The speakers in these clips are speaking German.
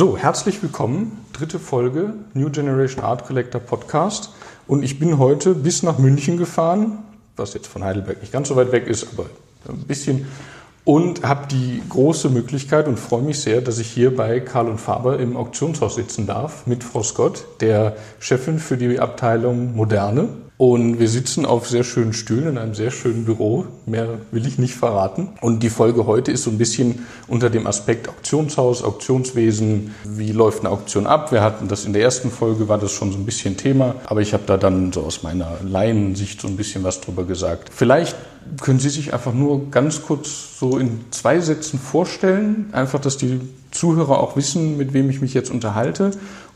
So, herzlich willkommen. Dritte Folge New Generation Art Collector Podcast. Und ich bin heute bis nach München gefahren, was jetzt von Heidelberg nicht ganz so weit weg ist, aber ein bisschen. Und habe die große Möglichkeit und freue mich sehr, dass ich hier bei Karl und Faber im Auktionshaus sitzen darf mit Frau Scott, der Chefin für die Abteilung Moderne. Und wir sitzen auf sehr schönen Stühlen in einem sehr schönen Büro. Mehr will ich nicht verraten. Und die Folge heute ist so ein bisschen unter dem Aspekt Auktionshaus, Auktionswesen. Wie läuft eine Auktion ab? Wir hatten das in der ersten Folge, war das schon so ein bisschen Thema. Aber ich habe da dann so aus meiner Laiensicht so ein bisschen was drüber gesagt. Vielleicht können Sie sich einfach nur ganz kurz so in zwei Sätzen vorstellen. Einfach, dass die Zuhörer auch wissen, mit wem ich mich jetzt unterhalte.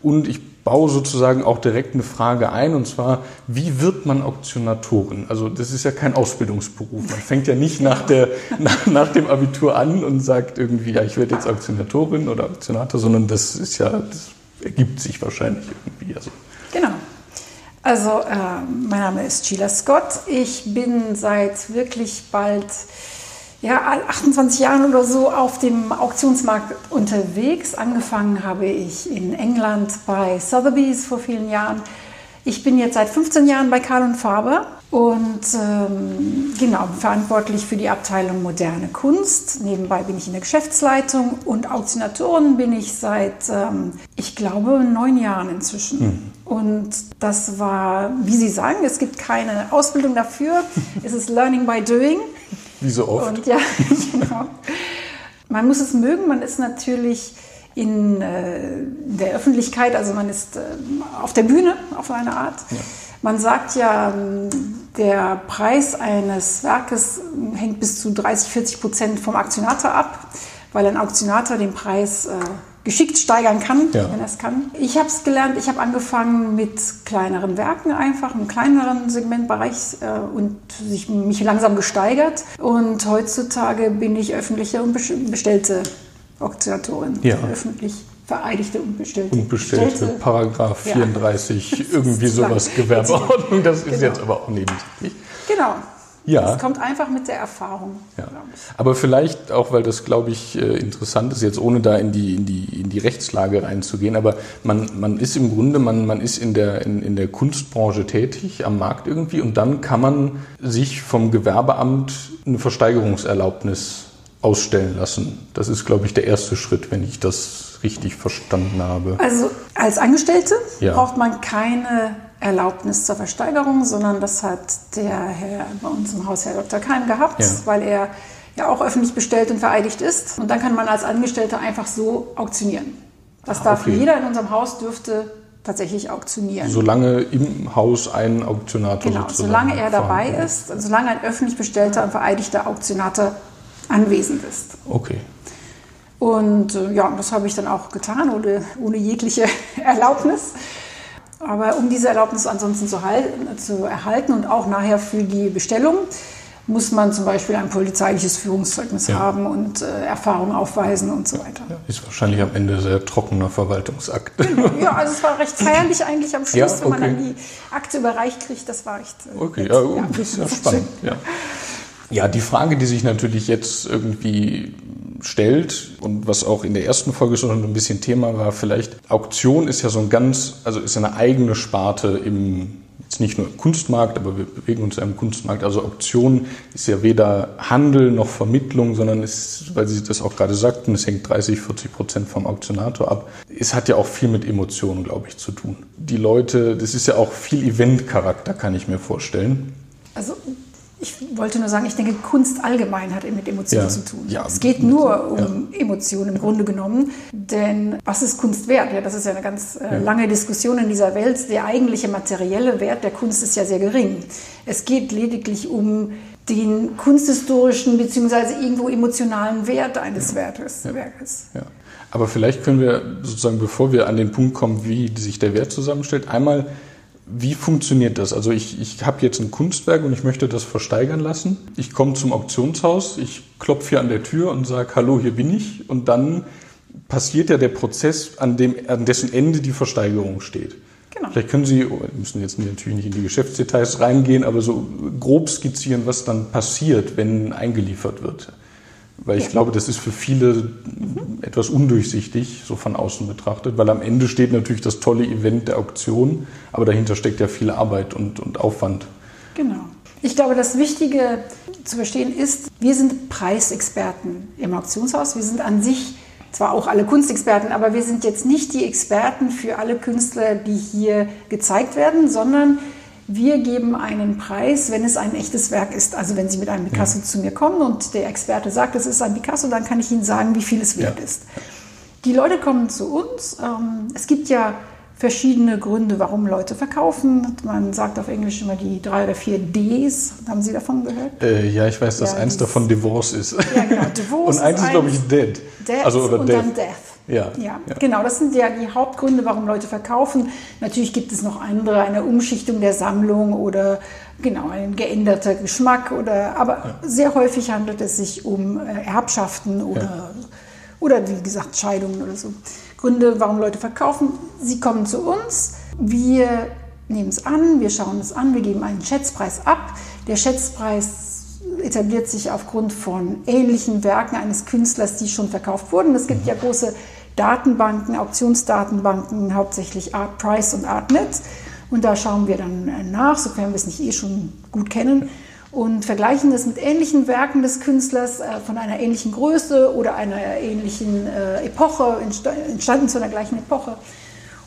Und ich baue sozusagen auch direkt eine Frage ein, und zwar, wie wird man Auktionatorin? Also das ist ja kein Ausbildungsberuf. Man fängt ja nicht nach, der, nach, nach dem Abitur an und sagt irgendwie, ja, ich werde jetzt Auktionatorin oder Auktionator, sondern das ist ja, das ergibt sich wahrscheinlich irgendwie. Also. Genau. Also äh, mein Name ist Sheila Scott. Ich bin seit wirklich bald ja, 28 Jahren oder so auf dem Auktionsmarkt unterwegs. Angefangen habe ich in England bei Sotheby's vor vielen Jahren. Ich bin jetzt seit 15 Jahren bei Karl und Faber und ähm, genau verantwortlich für die Abteilung moderne Kunst. Nebenbei bin ich in der Geschäftsleitung und Auktionatoren bin ich seit, ähm, ich glaube, neun Jahren inzwischen. Mhm. Und das war, wie Sie sagen, es gibt keine Ausbildung dafür. es ist Learning by Doing. Wie so oft. Und ja, genau. Man muss es mögen, man ist natürlich in äh, der Öffentlichkeit, also man ist äh, auf der Bühne auf eine Art. Ja. Man sagt ja, ähm, der Preis eines Werkes hängt bis zu 30, 40 Prozent vom Aktionator ab, weil ein Aktionator den Preis äh, geschickt steigern kann, ja. wenn er es kann. Ich habe es gelernt, ich habe angefangen mit kleineren Werken einfach, im kleineren Segmentbereich äh, und sich, mich langsam gesteigert. Und heutzutage bin ich öffentliche und bestellte Auktionatorin. Ja. Öffentlich vereidigte und bestellte. Und bestellte, bestellte Paragraph 34, ja. irgendwie sowas, Gewerbeordnung, das ist genau. jetzt aber auch nebensächlich. Genau. Ja. Das kommt einfach mit der Erfahrung. Ja. Aber vielleicht auch, weil das, glaube ich, äh, interessant ist, jetzt ohne da in die, in die, in die Rechtslage reinzugehen, aber man, man ist im Grunde, man, man ist in der, in, in der Kunstbranche tätig, am Markt irgendwie, und dann kann man sich vom Gewerbeamt eine Versteigerungserlaubnis ausstellen lassen. Das ist, glaube ich, der erste Schritt, wenn ich das richtig verstanden habe. Also als Angestellte ja. braucht man keine Erlaubnis zur Versteigerung, sondern das hat der Herr bei uns im Haus, Herr Dr. Keim, gehabt, ja. weil er ja auch öffentlich bestellt und vereidigt ist. Und dann kann man als Angestellter einfach so auktionieren. Das ah, darf okay. jeder in unserem Haus dürfte tatsächlich auktionieren. Solange im Haus ein Auktionator Genau, solange er dabei ist, solange ein öffentlich bestellter und vereidigter Auktionator anwesend ist. Okay. Und äh, ja, das habe ich dann auch getan, ohne, ohne jegliche Erlaubnis. Aber um diese Erlaubnis ansonsten zu, halten, zu erhalten und auch nachher für die Bestellung, muss man zum Beispiel ein polizeiliches Führungszeugnis ja. haben und äh, Erfahrung aufweisen und so weiter. Ja, ist wahrscheinlich am Ende sehr trockener Verwaltungsakt. Ja, also es war recht feierlich eigentlich am Schluss, ja, okay. wenn man dann die Akte überreicht kriegt. Das war recht. Äh, okay, ja, ja, das ist ja spannend. Ja. ja, die Frage, die sich natürlich jetzt irgendwie stellt und was auch in der ersten Folge schon ein bisschen Thema war, vielleicht Auktion ist ja so ein ganz, also ist eine eigene Sparte im, jetzt nicht nur im Kunstmarkt, aber wir bewegen uns ja im Kunstmarkt. Also Auktion ist ja weder Handel noch Vermittlung, sondern ist, weil Sie das auch gerade sagten, es hängt 30, 40 Prozent vom Auktionator ab. Es hat ja auch viel mit Emotionen, glaube ich, zu tun. Die Leute, das ist ja auch viel Eventcharakter, kann ich mir vorstellen. Also ich wollte nur sagen, ich denke, Kunst allgemein hat mit Emotionen ja, zu tun. Ja, es geht nur um ja. Emotionen im Grunde genommen. Denn was ist Kunst wert? Ja, das ist ja eine ganz äh, lange Diskussion in dieser Welt. Der eigentliche materielle Wert der Kunst ist ja sehr gering. Es geht lediglich um den kunsthistorischen bzw. irgendwo emotionalen Wert eines Werkes. Werkes. Aber vielleicht können wir sozusagen, bevor wir an den Punkt kommen, wie sich der Wert zusammenstellt, einmal wie funktioniert das? Also ich, ich habe jetzt ein Kunstwerk und ich möchte das versteigern lassen. Ich komme zum Auktionshaus, ich klopfe hier an der Tür und sage, hallo, hier bin ich. Und dann passiert ja der Prozess, an, dem, an dessen Ende die Versteigerung steht. Genau. Vielleicht können Sie, oh, müssen jetzt natürlich nicht in die Geschäftsdetails reingehen, aber so grob skizzieren, was dann passiert, wenn eingeliefert wird. Weil ich glaube, das ist für viele etwas undurchsichtig, so von außen betrachtet, weil am Ende steht natürlich das tolle Event der Auktion, aber dahinter steckt ja viel Arbeit und, und Aufwand. Genau. Ich glaube, das Wichtige zu verstehen ist, wir sind Preisexperten im Auktionshaus. Wir sind an sich zwar auch alle Kunstexperten, aber wir sind jetzt nicht die Experten für alle Künstler, die hier gezeigt werden, sondern wir geben einen Preis, wenn es ein echtes Werk ist. Also wenn Sie mit einem Picasso ja. zu mir kommen und der Experte sagt, es ist ein Picasso, dann kann ich Ihnen sagen, wie viel es wert ja. ist. Die Leute kommen zu uns. Ähm, es gibt ja verschiedene Gründe, warum Leute verkaufen. Man sagt auf Englisch immer die drei oder vier Ds. Haben Sie davon gehört? Äh, ja, ich weiß, dass ja, eins davon Divorce ist. Ja, genau. Divorce und eins ist, glaube ich, Dead. Death also, oder und Death. dann Death. Ja, ja, ja, genau. Das sind ja die Hauptgründe, warum Leute verkaufen. Natürlich gibt es noch andere, eine Umschichtung der Sammlung oder genau ein geänderter Geschmack oder. Aber ja. sehr häufig handelt es sich um äh, Erbschaften oder ja. oder wie gesagt Scheidungen oder so. Gründe, warum Leute verkaufen. Sie kommen zu uns. Wir nehmen es an, wir schauen es an, wir geben einen Schätzpreis ab. Der Schätzpreis etabliert sich aufgrund von ähnlichen Werken eines Künstlers, die schon verkauft wurden. Es gibt ja große Datenbanken, Auktionsdatenbanken, hauptsächlich ArtPrice und ArtNet. Und da schauen wir dann nach, sofern wir es nicht eh schon gut kennen, und vergleichen es mit ähnlichen Werken des Künstlers äh, von einer ähnlichen Größe oder einer ähnlichen äh, Epoche, entstanden zu einer gleichen Epoche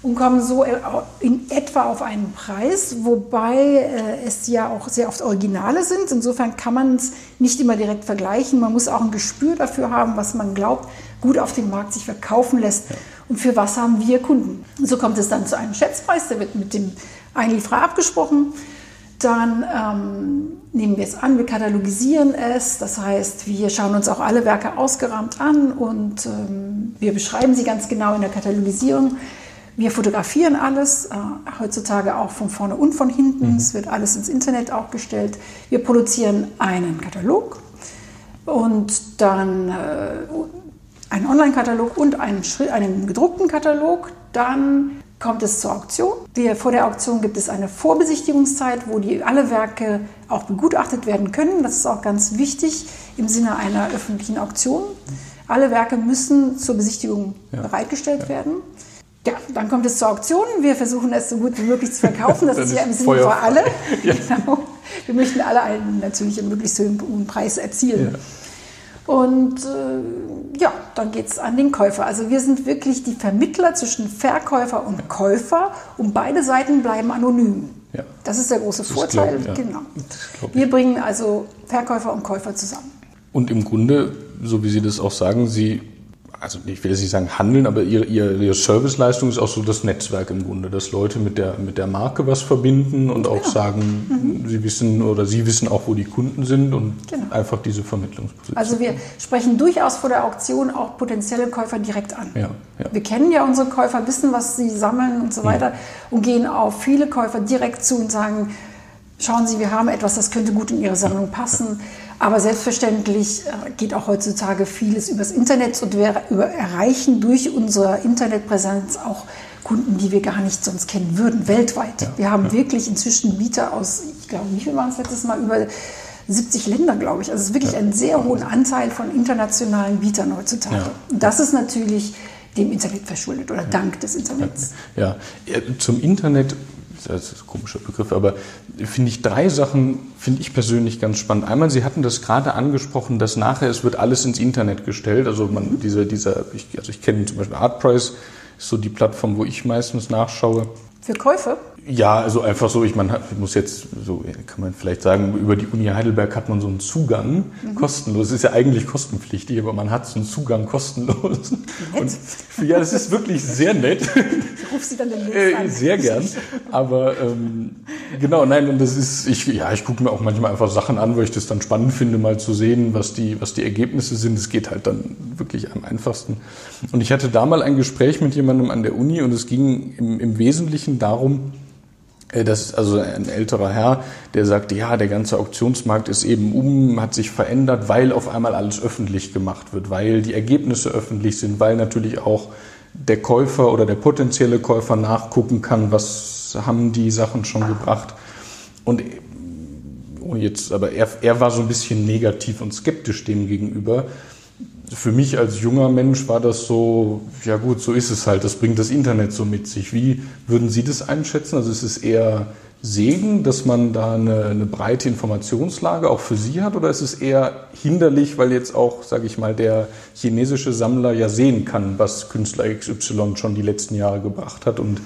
und kommen so äh, in etwa auf einen Preis, wobei äh, es ja auch sehr oft Originale sind. Insofern kann man es nicht immer direkt vergleichen. Man muss auch ein Gespür dafür haben, was man glaubt, gut auf dem Markt sich verkaufen lässt und für was haben wir Kunden. So kommt es dann zu einem Schätzpreis, der wird mit dem Einlieferer abgesprochen. Dann ähm, nehmen wir es an, wir katalogisieren es, das heißt, wir schauen uns auch alle Werke ausgerahmt an und ähm, wir beschreiben sie ganz genau in der Katalogisierung. Wir fotografieren alles, äh, heutzutage auch von vorne und von hinten. Mhm. Es wird alles ins Internet auch gestellt. Wir produzieren einen Katalog und dann äh, einen Online-Katalog und einen, einen gedruckten Katalog. Dann kommt es zur Auktion. Wir, vor der Auktion gibt es eine Vorbesichtigungszeit, wo die, alle Werke auch begutachtet werden können. Das ist auch ganz wichtig im Sinne einer öffentlichen Auktion. Alle Werke müssen zur Besichtigung ja. bereitgestellt ja. werden. Ja, dann kommt es zur Auktion. Wir versuchen es so gut wie möglich zu verkaufen. Das, ist ja im Sinne für alle. Ja. Genau. Wir möchten alle einen natürlich einen möglichst hohen Preis erzielen. Ja. Und äh, ja, dann geht es an den Käufer. Also wir sind wirklich die Vermittler zwischen Verkäufer und Käufer und beide Seiten bleiben anonym. Ja. Das ist der große das Vorteil. Glaub, ja. Genau. Wir bringen also Verkäufer und Käufer zusammen. Und im Grunde, so wie Sie das auch sagen, Sie also ich will jetzt nicht sagen handeln, aber ihre, ihre, Serviceleistung ist auch so das Netzwerk im Grunde, dass Leute mit der, mit der Marke was verbinden und auch ja. sagen, mhm. sie wissen oder sie wissen auch, wo die Kunden sind und genau. einfach diese Vermittlungsposition. Also wir sprechen durchaus vor der Auktion auch potenzielle Käufer direkt an. Ja, ja. Wir kennen ja unsere Käufer, wissen, was sie sammeln und so weiter und gehen auf viele Käufer direkt zu und sagen, schauen Sie, wir haben etwas, das könnte gut in Ihre Sammlung passen. Aber selbstverständlich äh, geht auch heutzutage vieles übers Internet und wir erreichen durch unsere Internetpräsenz auch Kunden, die wir gar nicht sonst kennen würden, weltweit. Ja, wir haben ja. wirklich inzwischen Mieter aus, ich glaube, wie viel waren es letztes Mal, über 70 Länder, glaube ich. Also es ist wirklich ja. ein sehr hohen Anteil von internationalen Bietern heutzutage. Und das ist natürlich dem Internet verschuldet oder dank des Internets. Ja, zum Internet das ist ein komischer Begriff, aber finde ich drei Sachen, finde ich persönlich ganz spannend. Einmal, Sie hatten das gerade angesprochen, dass nachher es wird alles ins Internet gestellt. Also man, diese, dieser, ich, also ich kenne zum Beispiel Artprice, ist so die Plattform, wo ich meistens nachschaue. Für Käufe? Ja, also einfach so, ich, man hat, muss jetzt, so kann man vielleicht sagen, über die Uni Heidelberg hat man so einen Zugang, mhm. kostenlos. Ist ja eigentlich kostenpflichtig, aber man hat so einen Zugang kostenlos. Nett. Und, ja, das ist wirklich sehr nett. Ich rufe Sie dann den äh, an. Sehr gern. Aber ähm, genau, nein, und das ist, ich, ja, ich gucke mir auch manchmal einfach Sachen an, weil ich das dann spannend finde, mal zu sehen, was die, was die Ergebnisse sind. Es geht halt dann wirklich am einfachsten. Und ich hatte da mal ein Gespräch mit jemandem an der Uni und es ging im, im Wesentlichen darum, das ist also ein älterer Herr, der sagte, ja, der ganze Auktionsmarkt ist eben um, hat sich verändert, weil auf einmal alles öffentlich gemacht wird, weil die Ergebnisse öffentlich sind, weil natürlich auch der Käufer oder der potenzielle Käufer nachgucken kann, was haben die Sachen schon gebracht. Und oh, jetzt, aber er, er war so ein bisschen negativ und skeptisch dem gegenüber, für mich als junger Mensch war das so, ja gut, so ist es halt, das bringt das Internet so mit sich. Wie würden Sie das einschätzen? Also ist es eher Segen, dass man da eine, eine breite Informationslage auch für Sie hat oder ist es eher hinderlich, weil jetzt auch, sage ich mal, der chinesische Sammler ja sehen kann, was Künstler XY schon die letzten Jahre gebracht hat und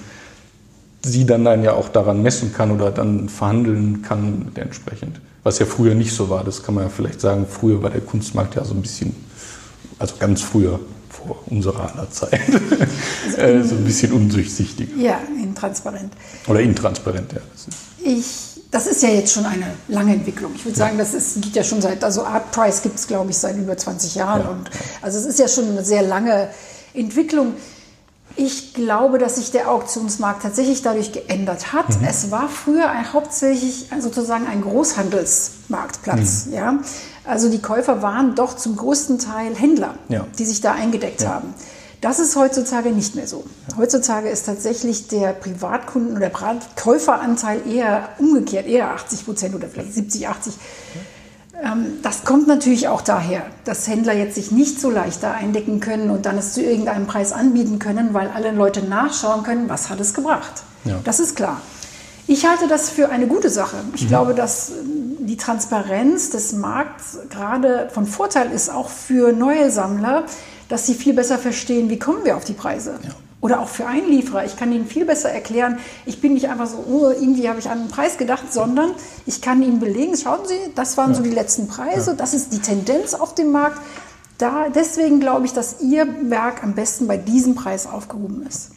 sie dann, dann ja auch daran messen kann oder dann verhandeln kann entsprechend. Was ja früher nicht so war, das kann man ja vielleicht sagen. Früher war der Kunstmarkt ja so ein bisschen also ganz früher, vor unserer aller Zeit, äh, so ein bisschen undurchsichtiger. Ja, intransparent. Oder intransparent, ja. Ich, das ist ja jetzt schon eine lange Entwicklung. Ich würde sagen, das ist, geht ja schon seit, also Art Price gibt es, glaube ich, seit über 20 Jahren. Ja. Und, also es ist ja schon eine sehr lange Entwicklung. Ich glaube, dass sich der Auktionsmarkt tatsächlich dadurch geändert hat. Mhm. Es war früher ein, hauptsächlich sozusagen ein Großhandelsmarktplatz. Mhm. Ja? Also die Käufer waren doch zum größten Teil Händler, ja. die sich da eingedeckt ja. haben. Das ist heutzutage nicht mehr so. Heutzutage ist tatsächlich der Privatkunden- oder Käuferanteil eher umgekehrt, eher 80 Prozent oder vielleicht 70, 80. Ähm, das kommt natürlich auch daher, dass Händler jetzt sich nicht so leicht da eindecken können und dann es zu irgendeinem Preis anbieten können, weil alle Leute nachschauen können, was hat es gebracht. Ja. Das ist klar. Ich halte das für eine gute Sache. Ich mhm. glaube, dass ähm, die Transparenz des Markts gerade von Vorteil ist, auch für neue Sammler, dass sie viel besser verstehen, wie kommen wir auf die Preise. Ja. Oder auch für Einlieferer. Ich kann ihnen viel besser erklären, ich bin nicht einfach so, oh, irgendwie habe ich an einen Preis gedacht, sondern ich kann ihnen belegen, schauen Sie, das waren ja. so die letzten Preise, ja. das ist die Tendenz auf dem Markt. Da, deswegen glaube ich, dass Ihr Werk am besten bei diesem Preis aufgehoben ist.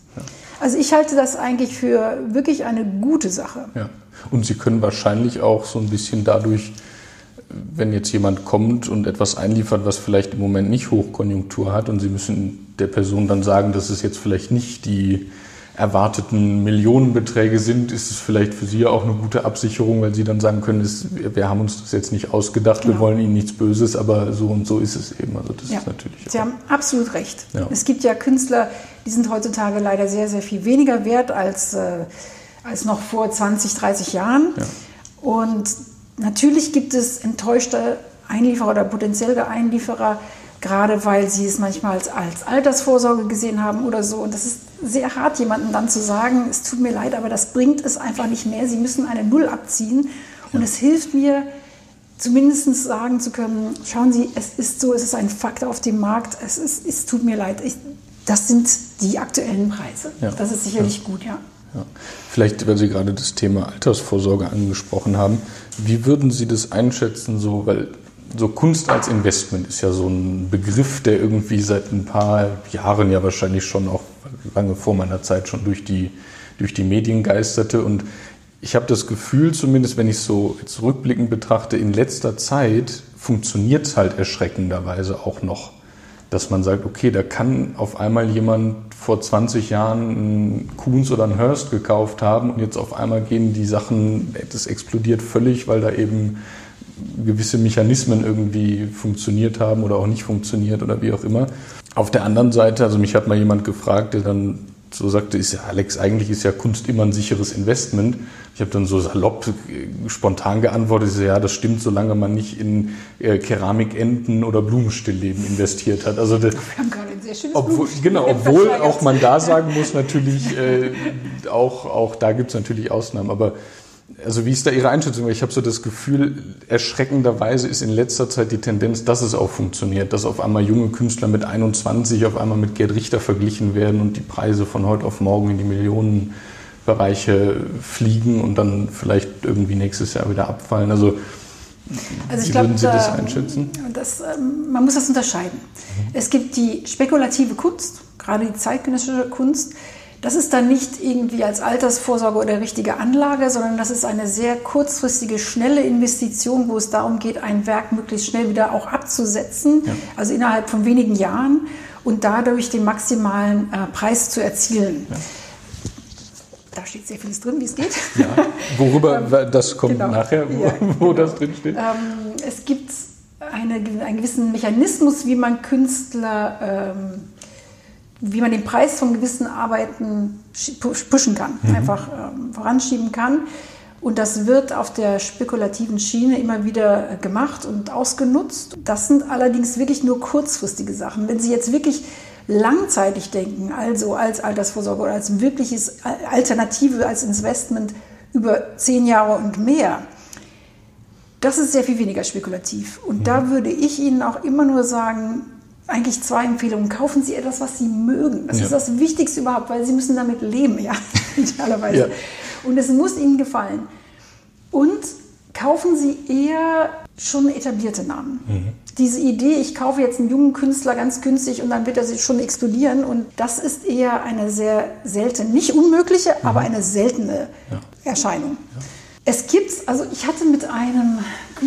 Also ich halte das eigentlich für wirklich eine gute Sache. Ja. Und Sie können wahrscheinlich auch so ein bisschen dadurch, wenn jetzt jemand kommt und etwas einliefert, was vielleicht im Moment nicht Hochkonjunktur hat und Sie müssen der Person dann sagen, dass es jetzt vielleicht nicht die erwarteten Millionenbeträge sind, ist es vielleicht für Sie auch eine gute Absicherung, weil Sie dann sagen können, ist, wir haben uns das jetzt nicht ausgedacht, genau. wir wollen Ihnen nichts Böses, aber so und so ist es eben. Also das ja. ist natürlich. Sie haben absolut recht. Ja. Es gibt ja Künstler, die sind heutzutage leider sehr, sehr viel weniger wert als, äh, als noch vor 20, 30 Jahren. Ja. Und natürlich gibt es enttäuschte Einlieferer oder potenzielle Einlieferer, gerade weil sie es manchmal als, als Altersvorsorge gesehen haben oder so. Und das ist sehr hart, jemandem dann zu sagen, es tut mir leid, aber das bringt es einfach nicht mehr. Sie müssen eine Null abziehen. Und es hilft mir, zumindest sagen zu können, schauen Sie, es ist so, es ist ein Fakt auf dem Markt, es, ist, es tut mir leid. Ich, das sind die aktuellen Preise. Ja. Das ist sicherlich ja. gut, ja. ja. Vielleicht, weil Sie gerade das Thema Altersvorsorge angesprochen haben, wie würden Sie das einschätzen, so, weil so Kunst als Investment ist ja so ein Begriff, der irgendwie seit ein paar Jahren ja wahrscheinlich schon auch lange vor meiner Zeit schon durch die, durch die Medien geisterte. Und ich habe das Gefühl, zumindest wenn ich es so jetzt rückblickend betrachte, in letzter Zeit funktioniert es halt erschreckenderweise auch noch. Dass man sagt, okay, da kann auf einmal jemand vor 20 Jahren einen Kuhns oder einen Hurst gekauft haben und jetzt auf einmal gehen die Sachen, das explodiert völlig, weil da eben gewisse Mechanismen irgendwie funktioniert haben oder auch nicht funktioniert oder wie auch immer. Auf der anderen Seite, also mich hat mal jemand gefragt, der dann so sagte, ist ja Alex, eigentlich ist ja Kunst immer ein sicheres Investment. Ich habe dann so salopp, äh, spontan geantwortet, so, ja, das stimmt, solange man nicht in äh, Keramikenten oder Blumenstillleben investiert hat. Also das, Wir haben gerade ein sehr schönes obwohl, Genau, obwohl auch man da sagen muss, natürlich, äh, auch, auch da gibt es natürlich Ausnahmen, aber also wie ist da Ihre Einschätzung? Ich habe so das Gefühl, erschreckenderweise ist in letzter Zeit die Tendenz, dass es auch funktioniert, dass auf einmal junge Künstler mit 21 auf einmal mit Gerd Richter verglichen werden und die Preise von heute auf morgen in die Millionenbereiche fliegen und dann vielleicht irgendwie nächstes Jahr wieder abfallen. Also, also wie würden Sie das einschätzen? Das, ähm, man muss das unterscheiden. Mhm. Es gibt die spekulative Kunst, gerade die zeitgenössische Kunst, das ist dann nicht irgendwie als Altersvorsorge oder richtige Anlage, sondern das ist eine sehr kurzfristige, schnelle Investition, wo es darum geht, ein Werk möglichst schnell wieder auch abzusetzen, ja. also innerhalb von wenigen Jahren und dadurch den maximalen äh, Preis zu erzielen. Ja. Da steht sehr vieles drin, wie es geht. Ja, worüber, ähm, das kommt genau. nachher, wo, wo das drin steht. Ähm, es gibt eine, einen gewissen Mechanismus, wie man Künstler ähm, wie man den Preis von gewissen Arbeiten pushen kann, mhm. einfach ähm, voranschieben kann. Und das wird auf der spekulativen Schiene immer wieder gemacht und ausgenutzt. Das sind allerdings wirklich nur kurzfristige Sachen. Wenn Sie jetzt wirklich langzeitig denken, also als Altersvorsorge oder als wirkliches Alternative, als Investment über zehn Jahre und mehr, das ist sehr viel weniger spekulativ. Und mhm. da würde ich Ihnen auch immer nur sagen, eigentlich zwei Empfehlungen. Kaufen Sie etwas, was Sie mögen. Das ja. ist das Wichtigste überhaupt, weil Sie müssen damit leben, ja, idealerweise. Ja. Und es muss Ihnen gefallen. Und kaufen Sie eher schon etablierte Namen. Mhm. Diese Idee, ich kaufe jetzt einen jungen Künstler ganz günstig und dann wird er sich schon explodieren. Und das ist eher eine sehr seltene, nicht unmögliche, mhm. aber eine seltene ja. Erscheinung. Es gibt, also ich hatte mit einem,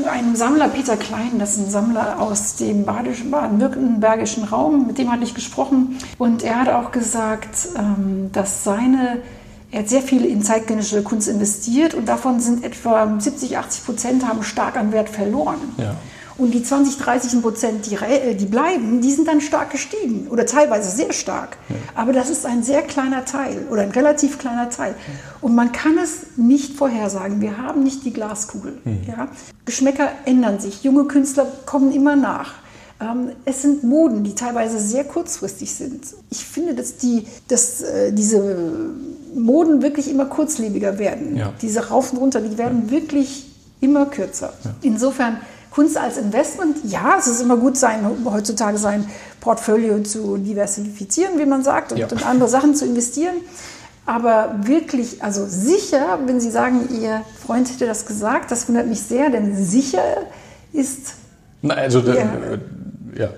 einem Sammler, Peter Klein, das ist ein Sammler aus dem baden-württembergischen Raum, mit dem hatte ich gesprochen. Und er hat auch gesagt, ähm, dass seine, er hat sehr viel in zeitgenössische Kunst investiert und davon sind etwa 70, 80 Prozent haben stark an Wert verloren. Ja. Und die 20, 30 Prozent, die, äh, die bleiben, die sind dann stark gestiegen oder teilweise sehr stark. Ja. Aber das ist ein sehr kleiner Teil oder ein relativ kleiner Teil. Und man kann es nicht vorhersagen. Wir haben nicht die Glaskugel. Mhm. Ja? Geschmäcker ändern sich. Junge Künstler kommen immer nach. Ähm, es sind Moden, die teilweise sehr kurzfristig sind. Ich finde, dass, die, dass äh, diese Moden wirklich immer kurzlebiger werden. Ja. Diese Rauf und runter, die werden ja. wirklich immer kürzer. Ja. Insofern Kunst als Investment, ja, es ist immer gut, sein, heutzutage sein Portfolio zu diversifizieren, wie man sagt, und ja. in andere Sachen zu investieren. Aber wirklich, also sicher, wenn Sie sagen, Ihr Freund hätte das gesagt, das wundert mich sehr, denn sicher ist. Na, also, ja, ja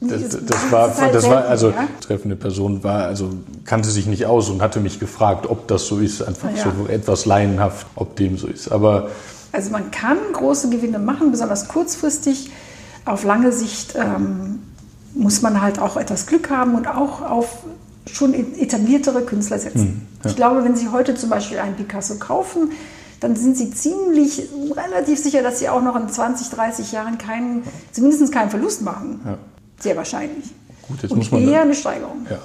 das, das, das, war, halt das war, also treffende Person war, also kannte sich nicht aus und hatte mich gefragt, ob das so ist, einfach ja. so etwas laienhaft, ob dem so ist. Aber also man kann große Gewinne machen, besonders kurzfristig. Auf lange Sicht ähm, muss man halt auch etwas Glück haben und auch auf schon etabliertere Künstler setzen. Hm, ja. Ich glaube, wenn Sie heute zum Beispiel einen Picasso kaufen, dann sind Sie ziemlich relativ sicher, dass Sie auch noch in 20, 30 Jahren keinen, zumindest keinen Verlust machen. Ja. Sehr wahrscheinlich. Gut, jetzt und muss man eher eine Steigerung. Ja.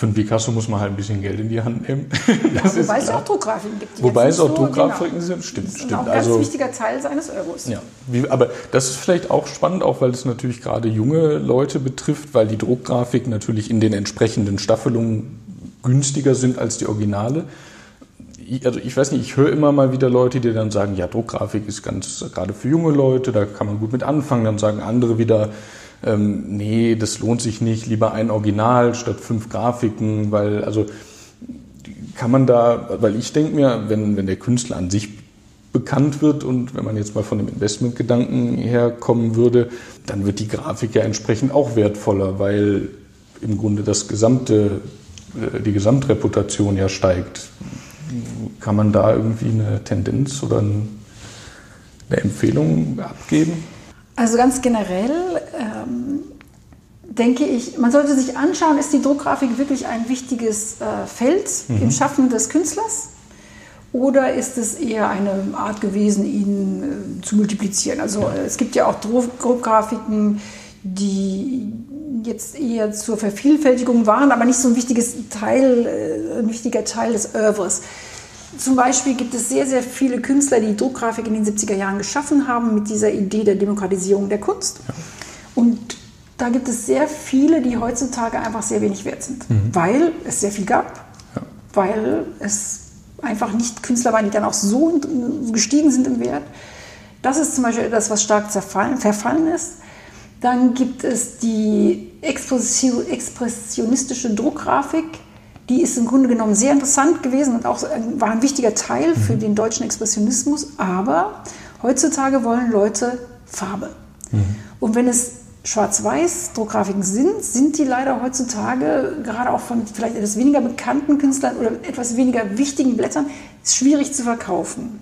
Für einen Picasso muss man halt ein bisschen Geld in die Hand nehmen. Ja, wobei es auch Druckgrafiken gibt. Wobei es auch Druckgrafiken genau. sind, stimmt. Das ist stimmt. auch ein ganz also, wichtiger Teil seines Euros. Ja, Wie, aber das ist vielleicht auch spannend, auch weil es natürlich gerade junge Leute betrifft, weil die Druckgrafiken natürlich in den entsprechenden Staffelungen günstiger sind als die Originale. Ich, also ich weiß nicht, ich höre immer mal wieder Leute, die dann sagen, ja, Druckgrafik ist ganz gerade für junge Leute, da kann man gut mit anfangen. Dann sagen andere wieder, ähm, nee, das lohnt sich nicht, lieber ein Original statt fünf Grafiken, weil, also kann man da, weil ich denke mir, wenn, wenn der Künstler an sich bekannt wird und wenn man jetzt mal von dem Investmentgedanken herkommen würde, dann wird die Grafik ja entsprechend auch wertvoller, weil im Grunde das gesamte, äh, die Gesamtreputation ja steigt. Kann man da irgendwie eine Tendenz oder eine Empfehlung abgeben? Also ganz generell ähm, denke ich, man sollte sich anschauen, ist die Druckgrafik wirklich ein wichtiges äh, Feld mhm. im Schaffen des Künstlers? Oder ist es eher eine Art gewesen, ihn äh, zu multiplizieren? Also ja. es gibt ja auch Druckgrafiken, die jetzt eher zur Vervielfältigung waren, aber nicht so ein wichtiges Teil, äh, ein wichtiger Teil des Oeuvres. Zum Beispiel gibt es sehr, sehr viele Künstler, die Druckgrafik in den 70er Jahren geschaffen haben mit dieser Idee der Demokratisierung der Kunst. Ja. Und da gibt es sehr viele, die heutzutage einfach sehr wenig wert sind, mhm. weil es sehr viel gab, ja. weil es einfach nicht Künstler waren, die dann auch so gestiegen sind im Wert. Das ist zum Beispiel etwas, was stark zerfallen, verfallen ist. Dann gibt es die expressionistische Druckgrafik, die ist im Grunde genommen sehr interessant gewesen und auch war ein wichtiger Teil für mhm. den deutschen Expressionismus. Aber heutzutage wollen Leute Farbe. Mhm. Und wenn es Schwarz-Weiß Druckgrafiken sind, sind die leider heutzutage gerade auch von vielleicht etwas weniger bekannten Künstlern oder etwas weniger wichtigen Blättern schwierig zu verkaufen.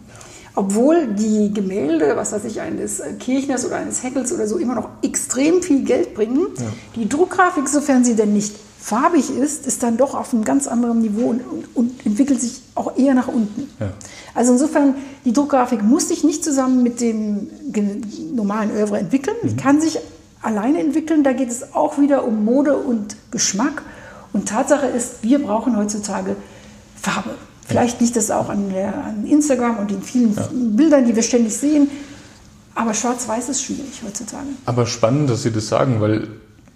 Obwohl die Gemälde, was weiß ich, eines Kirchners oder eines Heckels oder so immer noch extrem viel Geld bringen. Ja. Die Druckgrafik, sofern sie denn nicht farbig ist, ist dann doch auf einem ganz anderen Niveau und, und, und entwickelt sich auch eher nach unten. Ja. Also insofern, die Druckgrafik muss sich nicht zusammen mit dem normalen Oeuvre entwickeln. Mhm. Die kann sich alleine entwickeln. Da geht es auch wieder um Mode und Geschmack. Und Tatsache ist, wir brauchen heutzutage Farbe. Vielleicht liegt es auch an, der, an Instagram und den vielen Bildern, die wir ständig sehen. Aber schwarz-weiß ist schwierig heutzutage. Aber spannend, dass Sie das sagen, weil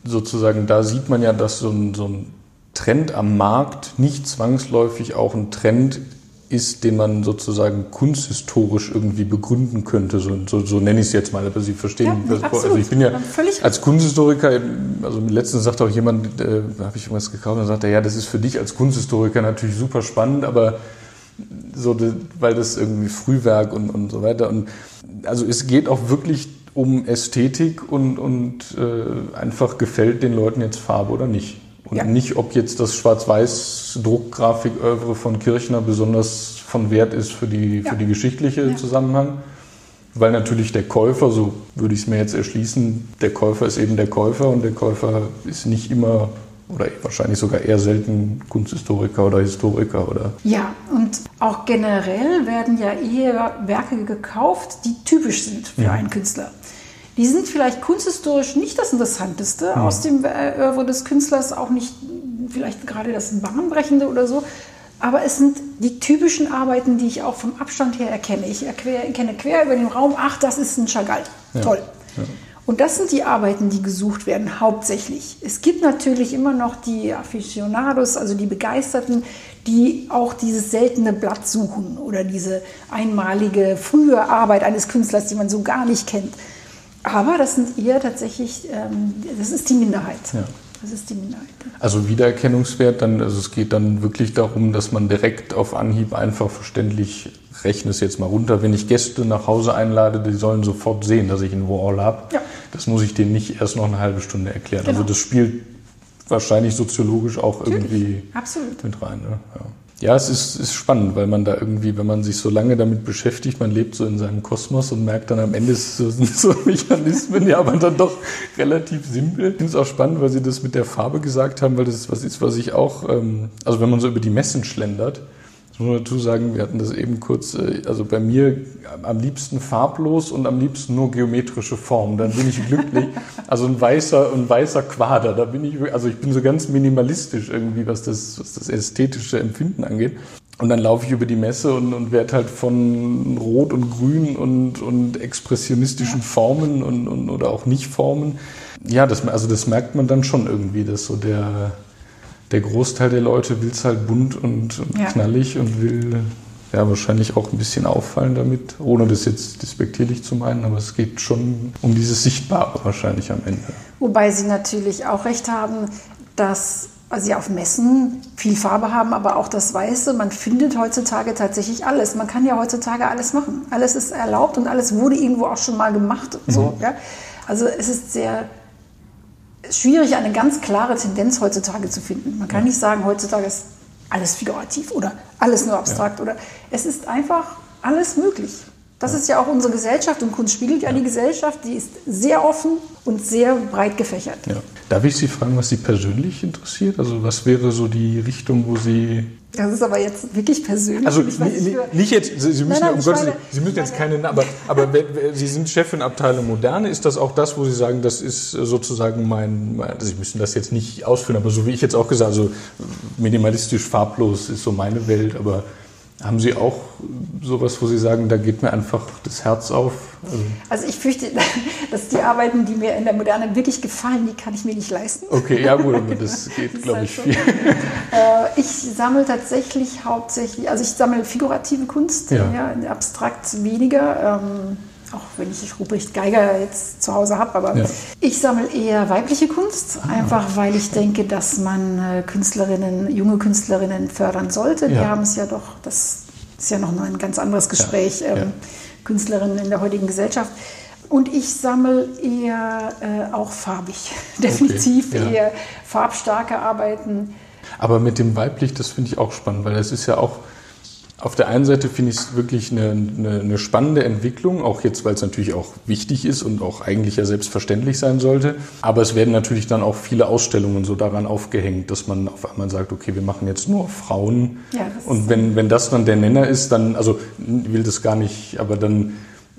sozusagen da sieht man ja, dass so ein, so ein Trend am Markt nicht zwangsläufig auch ein Trend ist, den man sozusagen kunsthistorisch irgendwie begründen könnte. So, so, so nenne ich es jetzt mal, aber Sie verstehen. Ja, absolut. also ich bin ja Völlig als Kunsthistoriker, also letztens sagte auch jemand, äh, da habe ich irgendwas gekauft und sagte, ja, das ist für dich als Kunsthistoriker natürlich super spannend, aber so, weil das irgendwie Frühwerk und, und so weiter. Und also es geht auch wirklich um Ästhetik und, und äh, einfach gefällt den Leuten jetzt Farbe oder nicht. Und Ja. nicht, ob jetzt das Schwarz-Weiß-Druckgrafik-Övre von Kirchner besonders von Wert ist für die, Ja. für die geschichtliche Ja. Zusammenhang. Weil natürlich der Käufer, so würde ich es mir jetzt erschließen, der Käufer ist eben der Käufer und der Käufer ist nicht immer oder wahrscheinlich sogar eher selten Kunsthistoriker oder Historiker oder Ja, und auch generell werden ja eher Werke gekauft, die typisch sind für einen Künstler. Die sind vielleicht kunsthistorisch nicht das Interessanteste aus dem Oeuvre des Künstlers, auch nicht vielleicht gerade das Bahnbrechende oder so. Aber es sind die typischen Arbeiten, die ich auch vom Abstand her erkenne. Ich erkenne quer über den Raum, ach, das ist ein Chagall. Toll. Und das sind die Arbeiten, die gesucht werden, hauptsächlich. Es gibt natürlich immer noch die Aficionados, also die Begeisterten, die auch dieses seltene Blatt suchen oder diese einmalige frühe Arbeit eines Künstlers, die man so gar nicht kennt. Aber das sind eher tatsächlich, ähm, das ist die Minderheit. Ja. Das ist die Minderheit. Also Wiedererkennungswert, dann, also es geht dann wirklich darum, dass man direkt auf Anhieb einfach verständlich rechne es jetzt mal runter. Wenn ich Gäste nach Hause einlade, die sollen sofort sehen, dass ich einen Wall habe. Ja. Das muss ich denen nicht erst noch eine halbe Stunde erklären. Genau. Also das spielt wahrscheinlich soziologisch auch Natürlich. irgendwie Absolut. mit rein. Ne? Ja. Ja, es ist, ist spannend, weil man da irgendwie, wenn man sich so lange damit beschäftigt, man lebt so in seinem Kosmos und merkt dann am Ende sind so Mechanismen, ja, aber dann doch relativ simpel. Ich finde es auch spannend, weil Sie das mit der Farbe gesagt haben, weil das was ist, was ich auch, ähm, also wenn man so über die Messen schlendert, das muss man dazu sagen, wir hatten das eben kurz, äh, also bei mir am liebsten farblos und am liebsten nur geometrische Formen, dann bin ich glücklich. Also ein weißer, ein weißer Quader, da bin ich, also ich bin so ganz minimalistisch irgendwie, was das, was das ästhetische Empfinden angeht. Und dann laufe ich über die Messe und, und werde halt von Rot und Grün und, und expressionistischen Formen und, und, oder auch Nicht-Formen. Ja, das, also das merkt man dann schon irgendwie, dass so der, der Großteil der Leute will es halt bunt und, und Ja. knallig und will ja wahrscheinlich auch ein bisschen auffallen damit, ohne das jetzt despektierlich zu meinen, aber es geht schon um dieses Sichtbare wahrscheinlich am Ende. Wobei Sie natürlich auch recht haben, dass also Sie auf Messen viel Farbe haben, aber auch das Weiße. Man findet heutzutage tatsächlich alles. Man kann ja heutzutage alles machen. Alles ist erlaubt und alles wurde irgendwo auch schon mal gemacht. So, ja? Also es ist sehr schwierig, eine ganz klare Tendenz heutzutage zu finden. Man kann nicht sagen, heutzutage ist alles figurativ oder alles nur abstrakt oder es ist einfach alles möglich. Das ist ja auch unsere Gesellschaft und Kunst spiegelt ja, die Gesellschaft, die ist sehr offen und sehr breit gefächert. Ja. Darf ich Sie fragen, was Sie persönlich interessiert? Also was wäre so die Richtung, wo Sie Das ist aber jetzt wirklich persönlich. Also nicht, nicht jetzt, Sie müssen, Nein, nein, um Gottes meine- Sie müssen jetzt keine, aber, aber Sie sind Chefin Abteilung Moderne, ist das auch das, wo Sie sagen, das ist sozusagen mein, mein- also Sie müssen das jetzt nicht ausführen, aber so wie ich jetzt auch gesagt habe, also minimalistisch farblos ist so meine Welt, aber haben Sie auch sowas, wo Sie sagen, da geht mir einfach das Herz auf? Also, Also ich fürchte, dass die Arbeiten, die mir in der Moderne wirklich gefallen, die kann ich mir nicht leisten. okay, ja gut, aber das geht, glaube halt ich, so. viel. Äh, ich sammle tatsächlich hauptsächlich, also ich sammle figurative Kunst, Ja. ja. abstrakt weniger. Ähm, auch wenn ich Ruprecht Geiger jetzt zu Hause habe, aber Ja. ich sammle eher weibliche Kunst, einfach weil ich denke, dass man äh, Künstlerinnen, junge Künstlerinnen fördern sollte. Die Ja. haben es ja doch, das ist ja noch ein ganz anderes Gespräch, ähm. Künstlerinnen in der heutigen Gesellschaft. Und ich sammle eher äh, auch farbig, definitiv ja. eher farbstarke Arbeiten. Aber mit dem weiblich, das finde ich auch spannend, weil das ist ja auch, auf der einen Seite finde ich es wirklich eine, eine, eine spannende Entwicklung, auch jetzt, weil es natürlich auch wichtig ist und auch eigentlich ja selbstverständlich sein sollte. Aber es werden natürlich dann auch viele Ausstellungen so daran aufgehängt, dass man auf einmal sagt, okay, wir machen jetzt nur Frauen. Ja, und wenn, wenn das dann der Nenner ist, dann, also ich will das gar nicht, aber dann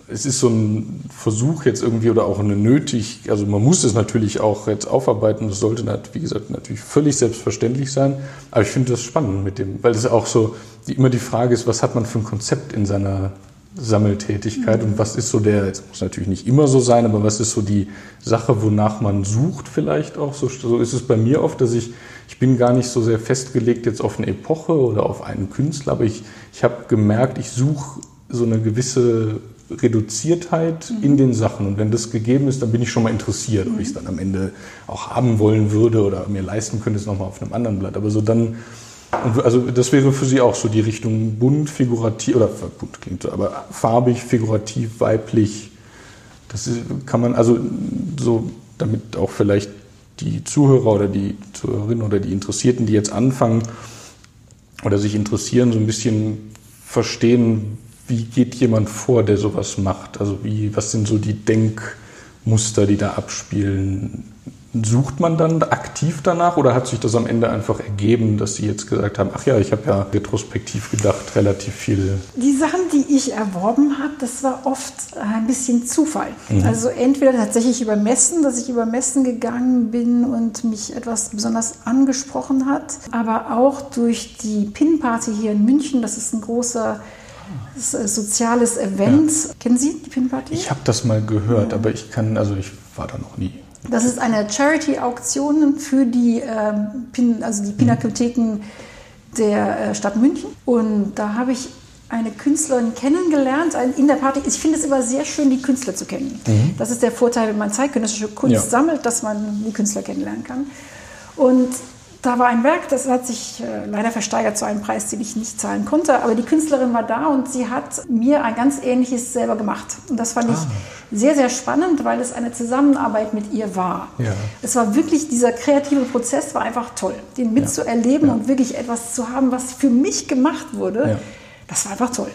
es ist so ein Versuch jetzt irgendwie oder auch eine nötig, also man muss es natürlich auch jetzt aufarbeiten, das sollte, wie gesagt, natürlich völlig selbstverständlich sein, aber ich finde das spannend mit dem, weil das auch so, die, immer die Frage ist, was hat man für ein Konzept in seiner Sammeltätigkeit mhm. und was ist so der, es muss natürlich nicht immer so sein, aber was ist so die Sache, wonach man sucht vielleicht auch? So, so ist es bei mir oft, dass ich, ich bin gar nicht so sehr festgelegt jetzt auf eine Epoche oder auf einen Künstler, aber ich, ich habe gemerkt, ich suche so eine gewisse Reduziertheit mhm. in den Sachen. Und wenn das gegeben ist, dann bin ich schon mal interessiert, mhm. ob ich es dann am Ende auch haben wollen würde oder mir leisten könnte, es nochmal auf einem anderen Blatt. Aber so dann, also das wäre für Sie auch so die Richtung bunt, figurativ, oder bunt klingt aber farbig, figurativ, weiblich. Das kann man, also so, damit auch vielleicht die Zuhörer oder die Zuhörerinnen oder die Interessierten, die jetzt anfangen oder sich interessieren, so ein bisschen verstehen, wie geht jemand vor, der sowas macht? Also wie, was sind so die Denkmuster, die da abspielen? Sucht man dann aktiv danach oder hat sich das am Ende einfach ergeben, dass Sie jetzt gesagt haben, ach ja, ich habe ja retrospektiv gedacht, relativ viel. Die Sachen, die ich erworben habe, das war oft ein bisschen Zufall. Mhm. Also entweder tatsächlich über Messen, dass ich über Messen gegangen bin und mich etwas besonders angesprochen hat, aber auch durch die Pin-Party hier in München, das ist ein großer soziales Event. Ja. Kennen Sie die Pin-Party? Ich habe das mal gehört, ja. aber ich kann, also ich war da noch nie. Das ist eine Charity-Auktion für die, äh, Pin, also die Pinakotheken der äh, Stadt München. Und da habe ich eine Künstlerin kennengelernt in der Party. Ich finde es immer sehr schön, die Künstler zu kennen. Mhm. Das ist der Vorteil, wenn man zeitgenössische Kunst ja. sammelt, dass man die Künstler kennenlernen kann. Und da war ein Werk, das hat sich äh, leider versteigert zu einem Preis, den ich nicht zahlen konnte. Aber die Künstlerin war da und sie hat mir ein ganz ähnliches selber gemacht. Und das fand ah. ich sehr, sehr spannend, weil es eine Zusammenarbeit mit ihr war. Ja. Es war wirklich, dieser kreative Prozess war einfach toll, den mitzuerleben ja. Ja. und wirklich etwas zu haben, was für mich gemacht wurde. Das war einfach toll.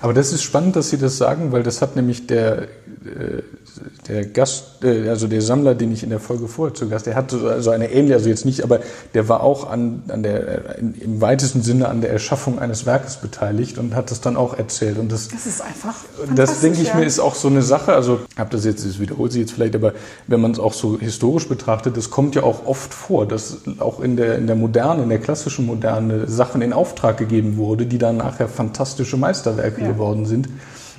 Aber das ist spannend, dass Sie das sagen, weil das hat nämlich der, äh, der Gast, äh, also der Sammler, den ich in der Folge vorher zu Gast, der hatte so eine ähnliche, also jetzt nicht, aber der war auch an, an der, im weitesten Sinne an der Erschaffung eines Werkes beteiligt und hat das dann auch erzählt. Und das, das ist einfach. Das denke ich ja. mir ist auch so eine Sache. Also, habe das jetzt, das wiederholt sich jetzt vielleicht, aber wenn man es auch so historisch betrachtet, das kommt ja auch oft vor, dass auch in der, in der Moderne, in der klassischen Moderne Sachen in Auftrag gegeben wurde, die dann nachher fantastische Meisterwerke ja. geworden sind.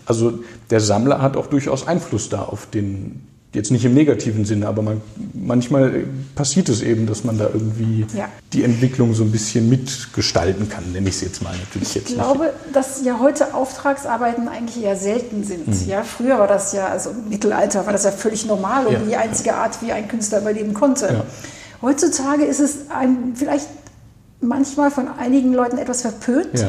Also der Sammler hat auch durchaus Einfluss da auf den, jetzt nicht im negativen Sinne, aber man, manchmal passiert es eben, dass man da irgendwie ja. die Entwicklung so ein bisschen mitgestalten kann, nenne ich es jetzt mal natürlich ich jetzt. Ich glaube, nicht. dass ja heute Auftragsarbeiten eigentlich eher selten sind. Mhm. Ja, früher war das ja, also im Mittelalter war das ja völlig normal und ja. die einzige Art, wie ein Künstler überleben konnte. Heutzutage ist es ein, vielleicht manchmal von einigen Leuten etwas verpönt.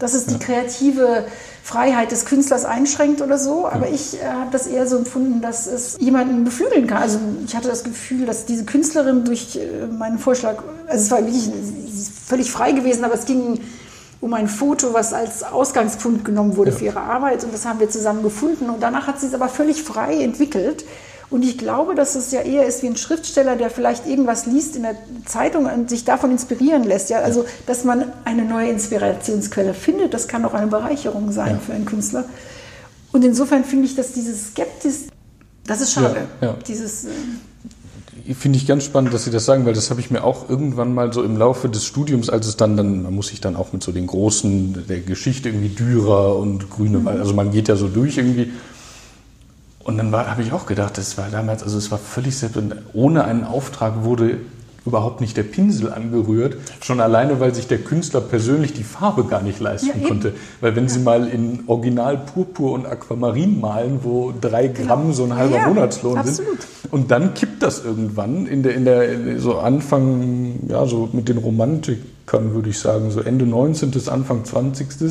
Dass es die kreative Freiheit des Künstlers einschränkt oder so. Aber ich äh, habe das eher so empfunden, dass es jemanden beflügeln kann. Also ich hatte das Gefühl, dass diese Künstlerin durch äh, meinen Vorschlag, also es war wirklich völlig frei gewesen, aber es ging um ein Foto, was als Ausgangspunkt genommen wurde ja. für ihre Arbeit. Und das haben wir zusammen gefunden. Und danach hat sie es aber völlig frei entwickelt. Und ich glaube, dass es ja eher ist wie ein Schriftsteller, der vielleicht irgendwas liest in der Zeitung und sich davon inspirieren lässt. Ja, also, dass man eine neue Inspirationsquelle findet, das kann auch eine Bereicherung sein ja. für einen Künstler. Und insofern finde ich, dass dieses Skeptis, das ist schade. Ja, ja. Dieses, äh finde ich ganz spannend, dass Sie das sagen, weil das habe ich mir auch irgendwann mal so im Laufe des Studiums, als es dann, dann man muss sich dann auch mit so den großen der Geschichte irgendwie Dürer und Grüne, mhm. also man geht ja so durch irgendwie und dann habe ich auch gedacht, das war damals, also es war völlig selbst, ohne einen Auftrag wurde überhaupt nicht der Pinsel angerührt, schon alleine, weil sich der Künstler persönlich die Farbe gar nicht leisten ja, konnte. Weil wenn ja. Sie mal in Original Purpur und Aquamarin malen, wo drei genau. Gramm so ein halber ja, Monatslohn absolut. sind, und dann kippt das irgendwann in der, in der, so Anfang, ja, so mit den Romantikern würde ich sagen, so Ende 19., Anfang 20., äh,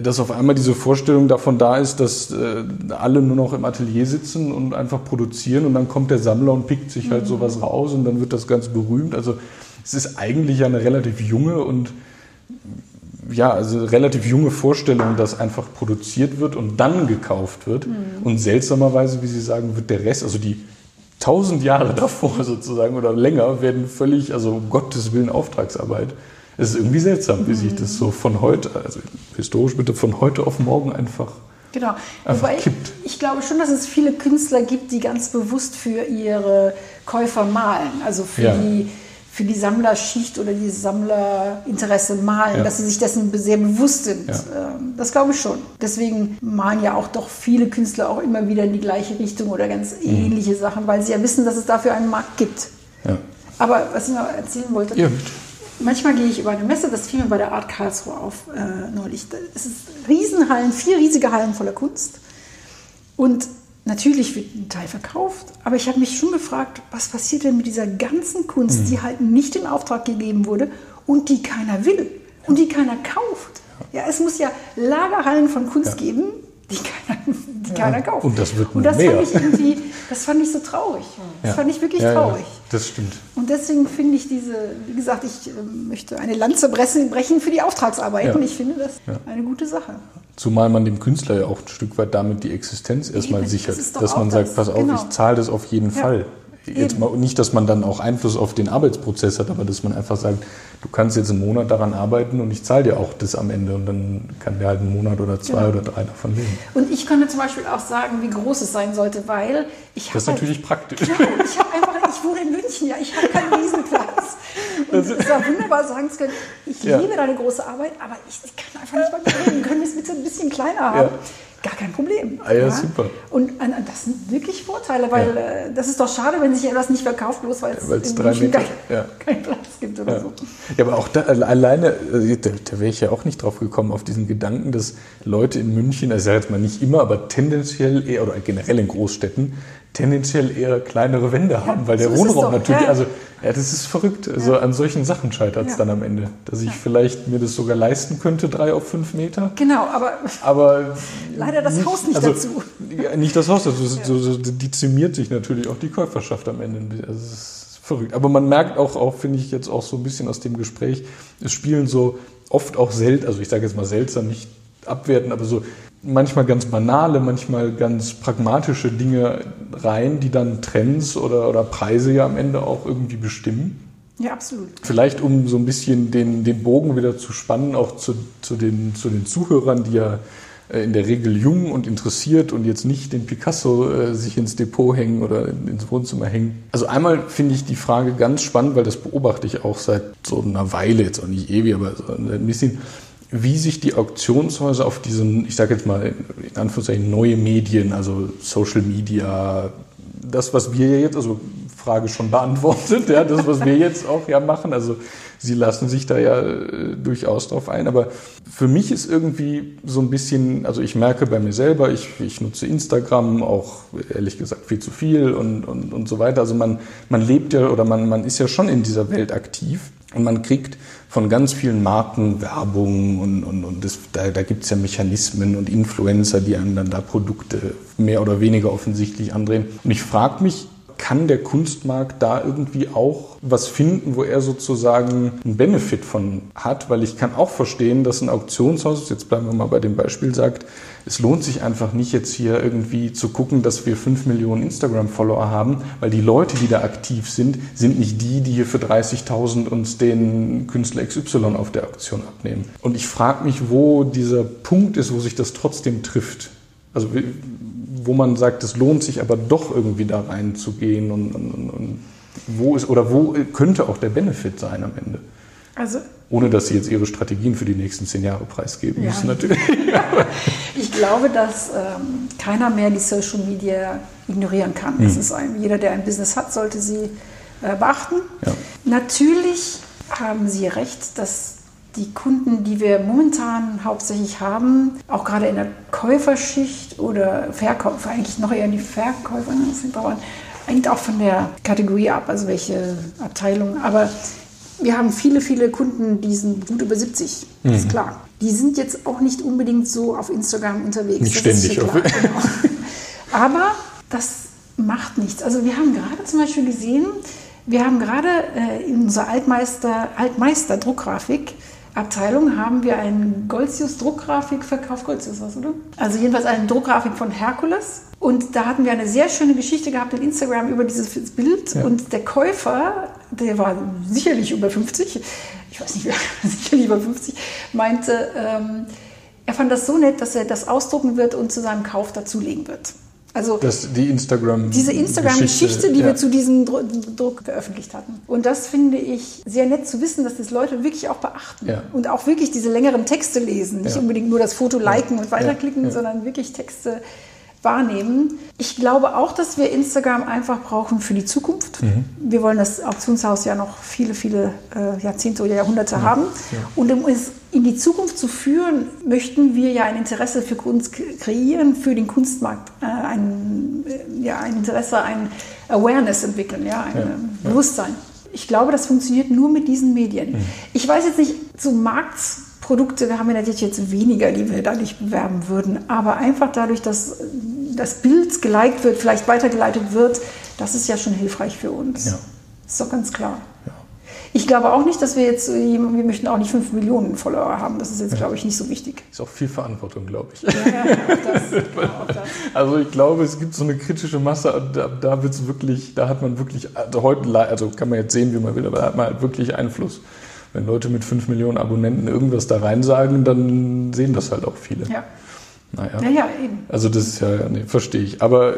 dass auf einmal diese Vorstellung davon da ist, dass äh, alle nur noch im Atelier sitzen und einfach produzieren und dann kommt der Sammler und pickt sich halt mhm. sowas raus und dann wird das ganz berühmt. Also es ist eigentlich eine relativ junge und ja, also relativ junge Vorstellung, dass einfach produziert wird und dann gekauft wird. Mhm. Und seltsamerweise, wie Sie sagen, wird der Rest, also die tausend Jahre davor sozusagen oder länger, werden völlig, also um Gottes Willen Auftragsarbeit es ist irgendwie seltsam, wie sich das so von heute, also historisch bitte von heute auf morgen einfach Genau. Einfach Wobei kippt. Ich, ich glaube schon, dass es viele Künstler gibt, die ganz bewusst für ihre Käufer malen. Also für, ja. die, für die Sammlerschicht oder die Sammlerinteresse malen, Ja. dass sie sich dessen sehr bewusst sind. Ja. Ähm, Das glaube ich schon. Deswegen malen ja auch doch viele Künstler auch immer wieder in die gleiche Richtung oder ganz Mhm. ähnliche Sachen, weil sie ja wissen, dass es dafür einen Markt gibt. Ja. Aber was ich noch erzählen wollte, Ja, bitte. Manchmal gehe ich über eine Messe, das fiel mir bei der Art Karlsruhe auf äh, neulich. Es ist Riesenhallen, vier riesige Hallen voller Kunst. Und natürlich wird ein Teil verkauft, aber ich habe mich schon gefragt, was passiert denn mit dieser ganzen Kunst, die halt nicht in Auftrag gegeben wurde und die keiner will und die keiner kauft. Ja, es muss ja Lagerhallen von Kunst geben, die keiner, die keiner kauft. und das wird Und das mehr. fand ich irgendwie, das fand ich so traurig. Das Ja. fand ich wirklich Ja, ja, traurig. das stimmt. Und deswegen finde ich diese, wie gesagt, ich äh, möchte eine Lanze brechen für die Auftragsarbeiten. Ja. Ich finde das eine gute Sache. Zumal man dem Künstler ja auch ein Stück weit damit die Existenz erstmal Eben, das sichert. ist doch Dass man das. sagt, pass auf, Genau. ich zahle das auf jeden Ja. Fall. Jetzt mal, nicht, dass man dann auch Einfluss auf den Arbeitsprozess hat, aber dass man einfach sagt, du kannst jetzt einen Monat daran arbeiten und ich zahle dir auch das am Ende und dann kann der halt einen Monat oder zwei Genau. oder drei davon leben. Und ich könnte zum Beispiel auch sagen, wie groß es sein sollte, weil ich habe. Das ist natürlich praktisch. Genau, ich habe einfach, ich wohne in München, ja, ich habe keinen Riesenplatz. Und es war wunderbar sagen zu können, ich Ja. liebe deine große Arbeit, aber ich, ich kann einfach nicht mir reden. Können wir es bitte ein bisschen kleiner haben? Ja. Gar kein Problem. Ah ja, super. Und äh, das sind wirklich Vorteile, weil äh, das ist doch schade, wenn sich etwas nicht verkauft, bloß weil es drei Meter- kein, ja. keinen Platz gibt oder Ja. so. ja, aber auch da, alleine, äh, da, da wäre ich ja auch nicht drauf gekommen, auf diesen Gedanken, dass Leute in München, also ich sage jetzt mal nicht immer, aber tendenziell eher, oder generell in Großstädten, tendenziell eher kleinere Wände haben, weil der so Wohnraum doch, natürlich, ja. also ja, das ist verrückt. Also an solchen Sachen scheitert es Ja. dann am Ende. Dass ich vielleicht mir das sogar leisten könnte, drei auf fünf Meter. Genau, aber Aber Leider das Haus nicht also, dazu. Ja, nicht das Haus dazu. So, so dezimiert sich natürlich auch die Käuferschaft am Ende. Also es ist verrückt. Aber man merkt auch, auch finde ich jetzt auch so ein bisschen aus dem Gespräch, es spielen so oft auch selten, also ich sage jetzt mal seltsam, nicht abwerten, aber so manchmal ganz banale, manchmal ganz pragmatische Dinge rein, die dann Trends oder, oder Preise ja am Ende auch irgendwie bestimmen. ja, absolut. Vielleicht um so ein bisschen den, den Bogen wieder zu spannen, auch zu, zu, den, zu den Zuhörern, die ja äh, in der Regel jung und interessiert und jetzt nicht den Picasso äh, sich ins Depot hängen oder ins Wohnzimmer hängen. Also einmal finde ich die Frage ganz spannend, weil das beobachte ich auch seit so einer Weile, jetzt auch nicht ewig, aber so ein bisschen, wie sich die Auktionshäuser auf diesen, ich sage jetzt mal in Anführungszeichen neue Medien, also Social Media, das, was wir ja jetzt, also Frage schon beantwortet, ja, das, was wir jetzt auch ja machen, also sie lassen sich da ja äh, durchaus drauf ein, aber für mich ist irgendwie so ein bisschen, also ich merke bei mir selber, ich, ich nutze Instagram auch ehrlich gesagt viel zu viel und, und, und so weiter, also man, man lebt ja oder man, man ist ja schon in dieser Welt aktiv und man kriegt von ganz vielen Marken Werbung und, und, und das, da, da gibt es ja Mechanismen und Influencer, die einem dann da Produkte mehr oder weniger offensichtlich andrehen. Und ich frage mich, kann der Kunstmarkt da irgendwie auch was finden, wo er sozusagen einen Benefit von hat? Weil ich kann auch verstehen, dass ein Auktionshaus, jetzt bleiben wir mal bei dem Beispiel, sagt, es lohnt sich einfach nicht jetzt hier irgendwie zu gucken, dass wir 5 Millionen Instagram-Follower haben, weil die Leute, die da aktiv sind, sind nicht die, die hier für 30.000 uns den Künstler XY auf der Auktion abnehmen. Und ich frage mich, wo dieser Punkt ist, wo sich das trotzdem trifft. Also wo man sagt, es lohnt sich aber doch irgendwie da reinzugehen und, und, und, wo ist oder wo könnte auch der Benefit sein am Ende? Also Ohne dass Sie jetzt Ihre Strategien für die nächsten zehn Jahre preisgeben Ja. müssen, natürlich. ich glaube, dass ähm, keiner mehr die Social Media ignorieren kann. Das ist ein, jeder, der ein Business hat, sollte sie äh, beachten. Ja. Natürlich haben Sie recht, dass die Kunden, die wir momentan hauptsächlich haben, auch gerade in der Käuferschicht oder Verkäufer, eigentlich noch eher die Verkäufer, ne, das sind Bauern, hängt auch von der Kategorie ab, also welche Abteilung. Aber wir haben viele, viele Kunden, die sind gut über 70, Mhm. ist klar. Die sind jetzt auch nicht unbedingt so auf Instagram unterwegs. Nicht das ist ständig klar, genau. Aber das macht nichts. Also wir haben gerade zum Beispiel gesehen, wir haben gerade äh, in unserer Altmeister, Altmeister Druckgrafik Abteilung haben wir einen Goldzius Druckgrafik verkauft. Goldzius was, oder? Also jedenfalls eine Druckgrafik von Herkules. Und da hatten wir eine sehr schöne Geschichte gehabt in Instagram über dieses Bild. Und der Käufer, der war sicherlich über 50, ich weiß nicht, sicherlich über 50, meinte, ähm, er fand das so nett, dass er das ausdrucken wird und zu seinem Kauf dazulegen wird. Also das, die Instagram diese Instagram-Geschichte, die ja. wir zu diesem Druck veröffentlicht hatten. Und das finde ich sehr nett zu wissen, dass das Leute wirklich auch beachten ja. und auch wirklich diese längeren Texte lesen, nicht ja. unbedingt nur das Foto liken und weiterklicken, sondern wirklich Texte wahrnehmen. Ich glaube auch, dass wir Instagram einfach brauchen für die Zukunft. Mhm. Wir wollen das Auktionshaus ja noch viele, viele äh, Jahrzehnte oder Jahrhunderte ja. haben. Ja. Und um es in die Zukunft zu führen, möchten wir ja ein Interesse für Kunst kreieren, für den Kunstmarkt, äh, ein, äh, ja, ein Interesse, ein Awareness entwickeln, ja, ein ja. Bewusstsein. Ich glaube, das funktioniert nur mit diesen Medien. Mhm. Ich weiß jetzt nicht, zu Markts Produkte, wir haben ja natürlich jetzt weniger, die wir da nicht bewerben würden, aber einfach dadurch, dass das Bild geliked wird, vielleicht weitergeleitet wird, das ist ja schon hilfreich für uns. Ja. Ist doch ganz klar. Ja. Ich glaube auch nicht, dass wir jetzt, wir möchten auch nicht 5 Millionen Follower haben. Das ist jetzt, glaube ich, nicht so wichtig. Ist auch viel Verantwortung, glaube ich. Ja, ja, das, genau, das. Also ich glaube, es gibt so eine kritische Masse, da, da wird es wirklich, da hat man wirklich, also heute, also kann man jetzt sehen, wie man will, aber da hat man halt wirklich Einfluss wenn Leute mit 5 Millionen Abonnenten irgendwas da rein sagen, dann sehen das halt auch viele. Ja. Naja. Ja, ja, eben. Also das ist ja, nee, verstehe ich. Aber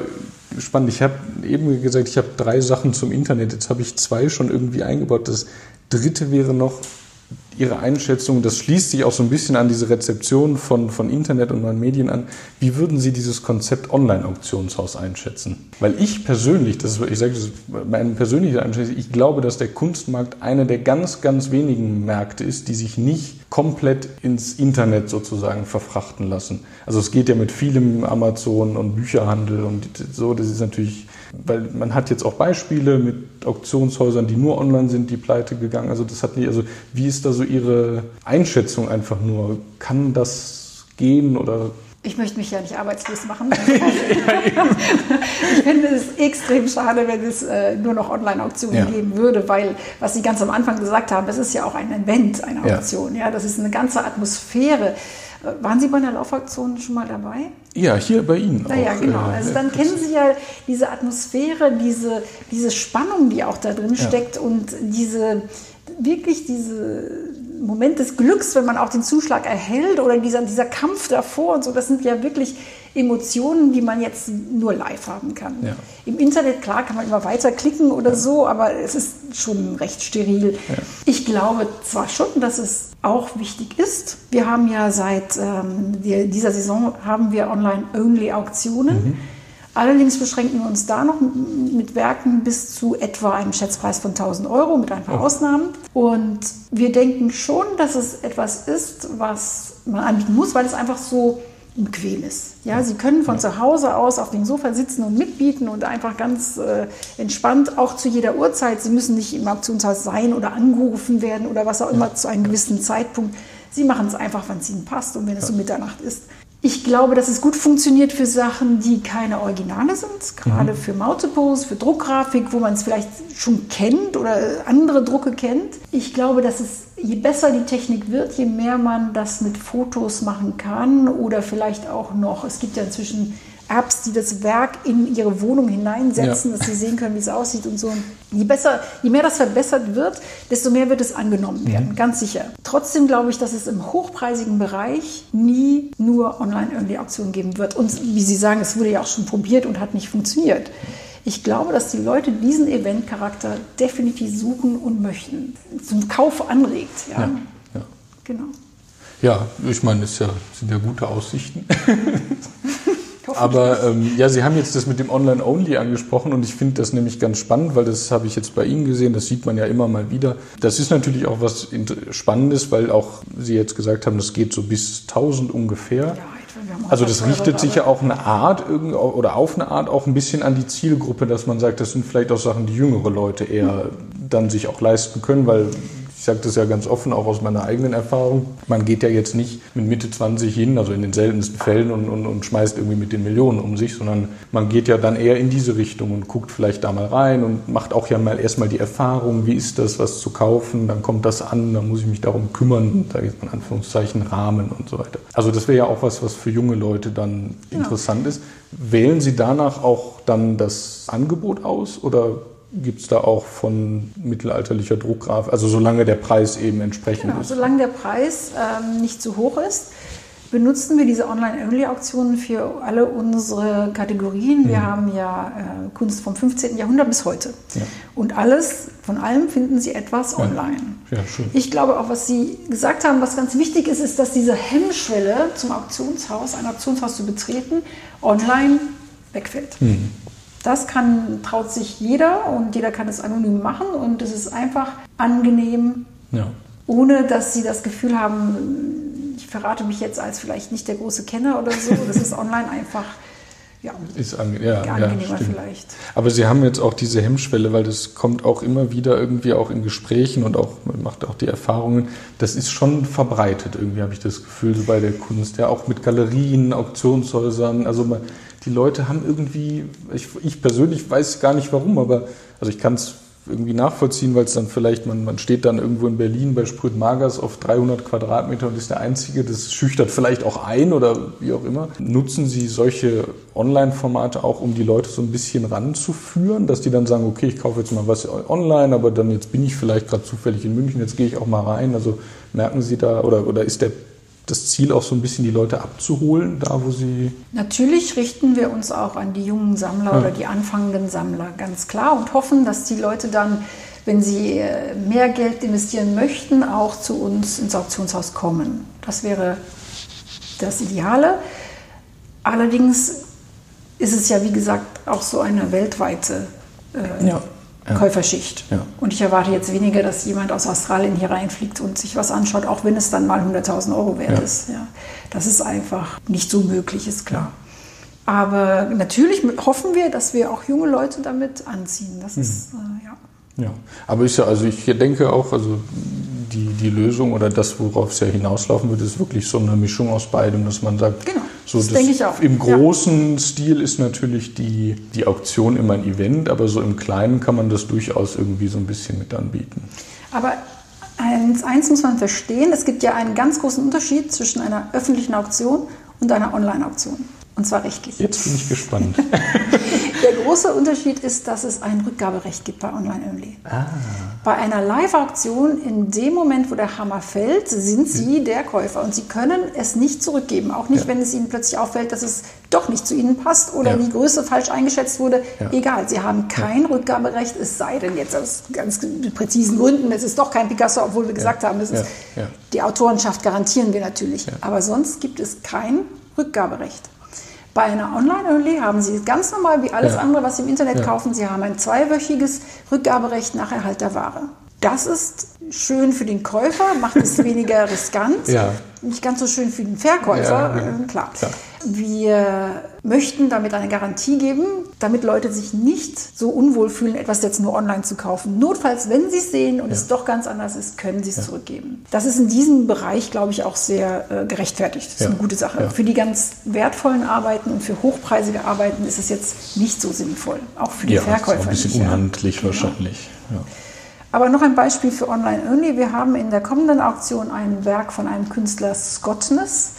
spannend, ich habe eben gesagt, ich habe drei Sachen zum Internet. Jetzt habe ich zwei schon irgendwie eingebaut. Das dritte wäre noch, Ihre Einschätzung, das schließt sich auch so ein bisschen an diese Rezeption von, von Internet und neuen Medien an. Wie würden Sie dieses Konzept Online-Auktionshaus einschätzen? Weil ich persönlich, das ist, ich sage das meine persönliche Einschätzung, ich glaube, dass der Kunstmarkt einer der ganz, ganz wenigen Märkte ist, die sich nicht komplett ins Internet sozusagen verfrachten lassen. Also es geht ja mit vielem Amazon und Bücherhandel und so, das ist natürlich weil man hat jetzt auch Beispiele mit Auktionshäusern, die nur online sind, die pleite gegangen. Also das hat nicht, also wie ist da so Ihre Einschätzung einfach nur? Kann das gehen oder ich möchte mich ja nicht arbeitslos machen. ich finde es extrem schade, wenn es äh, nur noch Online-Auktionen ja. geben würde, weil, was Sie ganz am Anfang gesagt haben, das ist ja auch ein Event, eine Auktion. Ja. ja. das ist eine ganze Atmosphäre. Waren Sie bei einer Laufaktion schon mal dabei? Ja, hier bei Ihnen. Na ja, genau. Äh, also dann kennen Sie ja diese Atmosphäre, diese, diese Spannung, die auch da drin steckt ja. und diese wirklich diese Moment des Glücks, wenn man auch den Zuschlag erhält oder dieser, dieser Kampf davor und so, das sind ja wirklich Emotionen, die man jetzt nur live haben kann. Ja. Im Internet, klar, kann man immer weiterklicken oder ja. so, aber es ist schon recht steril. Ja. Ich glaube zwar schon, dass es auch wichtig ist. Wir haben ja seit ähm, dieser Saison haben wir Online-Only-Auktionen. Mhm. Allerdings beschränken wir uns da noch mit Werken bis zu etwa einem Schätzpreis von 1000 Euro mit ein paar oh. Ausnahmen. Und wir denken schon, dass es etwas ist, was man anbieten muss, weil es einfach so bequem ist. Ja, Sie können von zu Hause aus auf dem Sofa sitzen und mitbieten und einfach ganz äh, entspannt, auch zu jeder Uhrzeit. Sie müssen nicht im Auktionshaus sein oder angerufen werden oder was auch immer zu einem gewissen Zeitpunkt. Sie machen es einfach, wann es Ihnen passt und wenn es um Mitternacht ist. Ich glaube, dass es gut funktioniert für Sachen, die keine Originale sind, gerade mhm. für Multiples, für Druckgrafik, wo man es vielleicht schon kennt oder andere Drucke kennt. Ich glaube, dass es, je besser die Technik wird, je mehr man das mit Fotos machen kann oder vielleicht auch noch, es gibt ja inzwischen Apps, die das Werk in ihre Wohnung hineinsetzen, ja. dass sie sehen können, wie es aussieht und so. Je, besser, je mehr das verbessert wird, desto mehr wird es angenommen werden, mhm. ganz sicher. Trotzdem glaube ich, dass es im hochpreisigen Bereich nie nur Online-Only-Auktionen geben wird. Und wie Sie sagen, es wurde ja auch schon probiert und hat nicht funktioniert. Ich glaube, dass die Leute diesen Event-Charakter definitiv suchen und möchten. Zum Kauf anregt. Ja, ja, ja. genau. Ja, ich meine, es ja, sind ja gute Aussichten. Aber ähm, ja, Sie haben jetzt das mit dem Online-Only angesprochen und ich finde das nämlich ganz spannend, weil das habe ich jetzt bei Ihnen gesehen, das sieht man ja immer mal wieder. Das ist natürlich auch was Spannendes, weil auch Sie jetzt gesagt haben, das geht so bis 1000 ungefähr. Ja, also das richtet sich ja auch eine Art oder auf eine Art auch ein bisschen an die Zielgruppe, dass man sagt, das sind vielleicht auch Sachen, die jüngere Leute eher dann sich auch leisten können, weil ich sage das ja ganz offen, auch aus meiner eigenen Erfahrung. Man geht ja jetzt nicht mit Mitte 20 hin, also in den seltensten Fällen, und, und, und schmeißt irgendwie mit den Millionen um sich, sondern man geht ja dann eher in diese Richtung und guckt vielleicht da mal rein und macht auch ja mal erstmal die Erfahrung, wie ist das, was zu kaufen, dann kommt das an, dann muss ich mich darum kümmern, da gibt man Anführungszeichen Rahmen und so weiter. Also das wäre ja auch was, was für junge Leute dann ja. interessant ist. Wählen Sie danach auch dann das Angebot aus oder gibt es da auch von mittelalterlicher Druckgrafik, also solange der Preis eben entsprechend genau, ist. Solange der Preis ähm, nicht zu hoch ist. benutzen wir diese Online-Only-Auktionen für alle unsere Kategorien. Wir Mhm. haben ja äh, Kunst vom 15. Jahrhundert bis heute. Ja. Und alles, von allem finden Sie etwas online. Ja, schön. Ich glaube auch, was Sie gesagt haben, was ganz wichtig ist, ist, dass diese Hemmschwelle zum Auktionshaus, ein Auktionshaus zu betreten, online wegfällt. Mhm. Das kann, traut sich jeder und jeder kann es anonym machen und es ist einfach angenehm, Ja. ohne dass sie das Gefühl haben, ich verrate mich jetzt als vielleicht nicht der große Kenner oder so. Das ist online einfach ja, Ist ange ja, ja, angenehmer stimmt. vielleicht. Aber Sie haben jetzt auch diese Hemmschwelle, weil das kommt auch immer wieder irgendwie auch in Gesprächen und auch man macht auch die Erfahrungen. Das ist schon verbreitet irgendwie, habe ich das Gefühl, so bei der Kunst. Ja, auch mit Galerien, Auktionshäusern. Also man, die Leute haben irgendwie, ich, ich persönlich weiß gar nicht warum, aber also ich kann es irgendwie nachvollziehen, weil es dann vielleicht, man, man steht dann irgendwo in Berlin bei Sprüt Magers auf 300 Quadratmeter und ist der Einzige, das schüchtert vielleicht auch ein oder wie auch immer. Nutzen Sie solche Online-Formate auch, um die Leute so ein bisschen ranzuführen, dass die dann sagen, okay, ich kaufe jetzt mal was online, aber dann jetzt bin ich vielleicht gerade zufällig in München, jetzt gehe ich auch mal rein. Also merken Sie da oder, oder ist der, das Ziel auch so ein bisschen die Leute abzuholen, da wo sie Natürlich richten wir uns auch an die jungen Sammler Ja. oder die anfangenden Sammler, ganz klar, und hoffen, dass die Leute dann, wenn sie äh, mehr Geld investieren möchten, auch zu uns ins Auktionshaus kommen. Das wäre das Ideale. Allerdings ist es ja, wie gesagt, auch so eine weltweite äh, Ja, ja. Käuferschicht. Ja. Und ich erwarte jetzt weniger, dass jemand aus Australien hier reinfliegt und sich was anschaut, auch wenn es dann mal 100.000 Euro wert Ja. ist. Ja. Das ist einfach nicht so möglich, ist klar. Aber natürlich hoffen wir, dass wir auch junge Leute damit anziehen. Das ist, Mhm. äh, ja. Ja, aber ist ja, also ich denke auch, also die, die Lösung oder das, worauf es ja hinauslaufen wird, ist wirklich so eine Mischung aus beidem, dass man sagt, Genau, so das denke ich auch, im ja. großen Stil ist natürlich die, die Auktion immer ein Event, aber so im Kleinen kann man das durchaus irgendwie so ein bisschen mit anbieten. Aber eins, eins muss man verstehen, es gibt ja einen ganz großen Unterschied zwischen einer öffentlichen Auktion und einer Online-Auktion. Und zwar rechtlich. Jetzt bin ich gespannt. Der große Unterschied ist, dass es ein Rückgaberecht gibt bei Online-Only. Bei einer Live-Auktion, in dem Moment, wo der Hammer fällt, sind Sie der Käufer und Sie können es nicht zurückgeben. Auch nicht, Ja. wenn es Ihnen plötzlich auffällt, dass es doch nicht zu Ihnen passt oder Ja. die Größe falsch eingeschätzt wurde. Ja. Egal, Sie haben kein Rückgaberecht, es sei denn jetzt aus ganz präzisen Gründen, es ist doch kein Picasso, obwohl wir gesagt haben, es ist die Autorenschaft garantieren wir natürlich. Aber sonst gibt es kein Rückgaberecht. Bei einer Online-Only haben Sie ganz normal wie alles Ja. andere, was Sie im Internet Ja. kaufen. Sie haben ein zweiwöchiges Rückgaberecht nach Erhalt der Ware. Das ist schön für den Käufer, macht es weniger riskant. Ja. Nicht ganz so schön für den Verkäufer, äh, klar. Klar. Wir möchten damit eine Garantie geben, damit Leute sich nicht so unwohl fühlen, etwas jetzt nur online zu kaufen. Notfalls, wenn sie es sehen und es doch ganz anders ist, können sie es zurückgeben. Das ist in diesem Bereich, glaube ich, auch sehr äh, gerechtfertigt. Das ist Ja. eine gute Sache. Ja. Für die ganz wertvollen Arbeiten und für hochpreisige Arbeiten ist es jetzt nicht so sinnvoll. Auch für die Ja, das ist Verkäufer. ein bisschen nicht, ja. unhandlich Genau. wahrscheinlich. Ja. Aber noch ein Beispiel für Online-Only. Wir haben in der kommenden Auktion ein Werk von einem Künstler Scottness.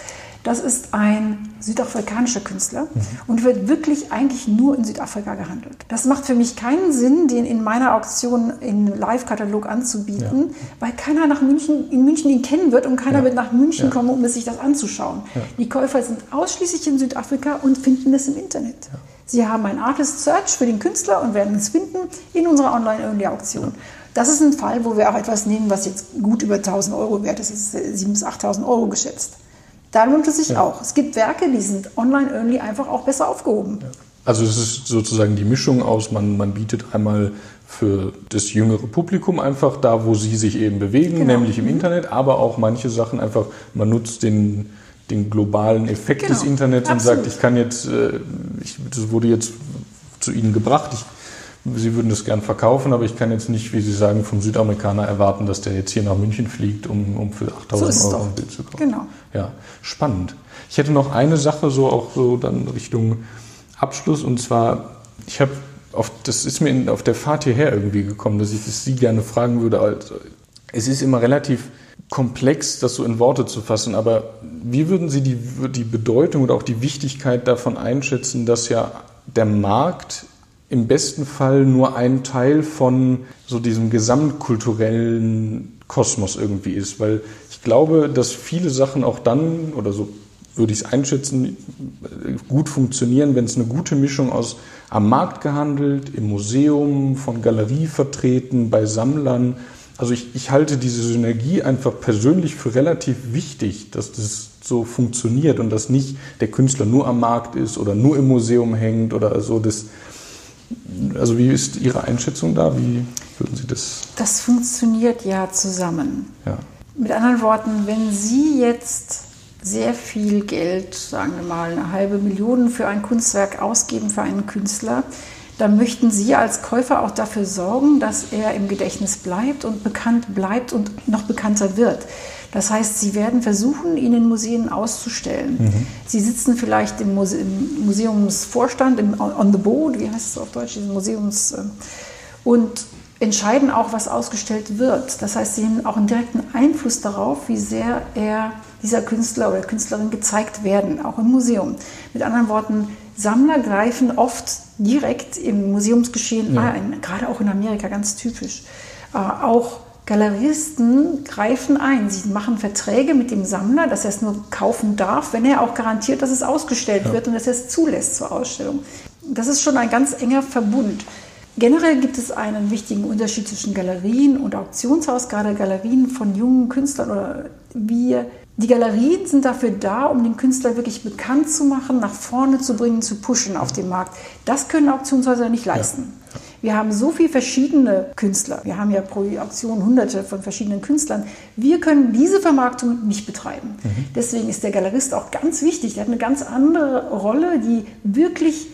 Das ist ein südafrikanischer Künstler Mhm. und wird wirklich eigentlich nur in Südafrika gehandelt. Das macht für mich keinen Sinn, den in meiner Auktion im Live-Katalog anzubieten, weil keiner nach München, in München ihn kennen wird und keiner Ja. wird nach München Ja. kommen, um sich das anzuschauen. Die Käufer sind ausschließlich in Südafrika und finden es im Internet. Sie haben ein Artist Search für den Künstler und werden es finden in unserer Online-Only-Auktion. Das ist ein Fall, wo wir auch etwas nehmen, was jetzt gut über 1000 Euro wert ist. Es ist äh, 7.000 bis 8.000 Euro geschätzt. Da lohnt es sich auch. Es gibt Werke, die sind online-only einfach auch besser aufgehoben. Also es ist sozusagen die Mischung aus, man, man bietet einmal für das jüngere Publikum einfach da, wo sie sich eben bewegen, Genau. nämlich im Internet, aber auch manche Sachen einfach, man nutzt den, den globalen Effekt Genau. des Internets und Absolut. sagt, ich kann jetzt, äh, ich, das wurde jetzt zu Ihnen gebracht, ich, Sie würden das gern verkaufen, aber ich kann jetzt nicht, wie Sie sagen, vom Südamerikaner erwarten, dass der jetzt hier nach München fliegt, um, um für 8000 So Euro doch. ein Bild zu kaufen. Genau. Ja, spannend. Ich hätte noch eine Sache so auch so dann Richtung Abschluss und zwar, ich habe auf, das ist mir in, auf der Fahrt hierher irgendwie gekommen, dass ich das Sie gerne fragen würde. Also, es ist immer relativ komplex, das so in Worte zu fassen, aber wie würden Sie die, die Bedeutung oder auch die Wichtigkeit davon einschätzen, dass ja der Markt im besten Fall nur ein Teil von so diesem gesamtkulturellen Kosmos irgendwie ist, weil ich glaube, dass viele Sachen auch dann oder so würde ich es einschätzen, gut funktionieren, wenn es eine gute Mischung aus am Markt gehandelt, im Museum, von Galerie vertreten, bei Sammlern. Also ich, ich halte diese Synergie einfach persönlich für relativ wichtig, dass das so funktioniert und dass nicht der Künstler nur am Markt ist oder nur im Museum hängt oder so. Das, also wie ist Ihre Einschätzung da? Wie würden Sie das? Das funktioniert ja zusammen. Ja. Mit anderen Worten, wenn Sie jetzt sehr viel Geld, sagen wir mal eine halbe Million für ein Kunstwerk ausgeben für einen Künstler, dann möchten Sie als Käufer auch dafür sorgen, dass er im Gedächtnis bleibt und bekannt bleibt und noch bekannter wird. Das heißt, Sie werden versuchen, ihn in Museen auszustellen. Mhm. Sie sitzen vielleicht im, Muse im Museumsvorstand, im, on the board, wie heißt es auf Deutsch, dieses Museums, äh, und entscheiden auch, was ausgestellt wird. Das heißt, Sie haben auch einen direkten Einfluss darauf, wie sehr er dieser Künstler oder Künstlerin gezeigt werden, auch im Museum. Mit anderen Worten, Sammler greifen oft direkt im Museumsgeschehen ja. ein, gerade auch in Amerika ganz typisch. Äh, auch Galeristen greifen ein. Sie machen Verträge mit dem Sammler, dass er es nur kaufen darf, wenn er auch garantiert, dass es ausgestellt ja. wird und dass er es zulässt zur Ausstellung. Das ist schon ein ganz enger Verbund. Generell gibt es einen wichtigen Unterschied zwischen Galerien und Auktionshaus, gerade Galerien von jungen Künstlern oder wir die Galerien sind dafür da, um den Künstler wirklich bekannt zu machen, nach vorne zu bringen, zu pushen auf dem Markt. Das können Auktionshäuser nicht leisten. Ja. Wir haben so viele verschiedene Künstler. Wir haben ja pro Auktion hunderte von verschiedenen Künstlern. Wir können diese Vermarktung nicht betreiben. Mhm. Deswegen ist der Galerist auch ganz wichtig. Der hat eine ganz andere Rolle, die wirklich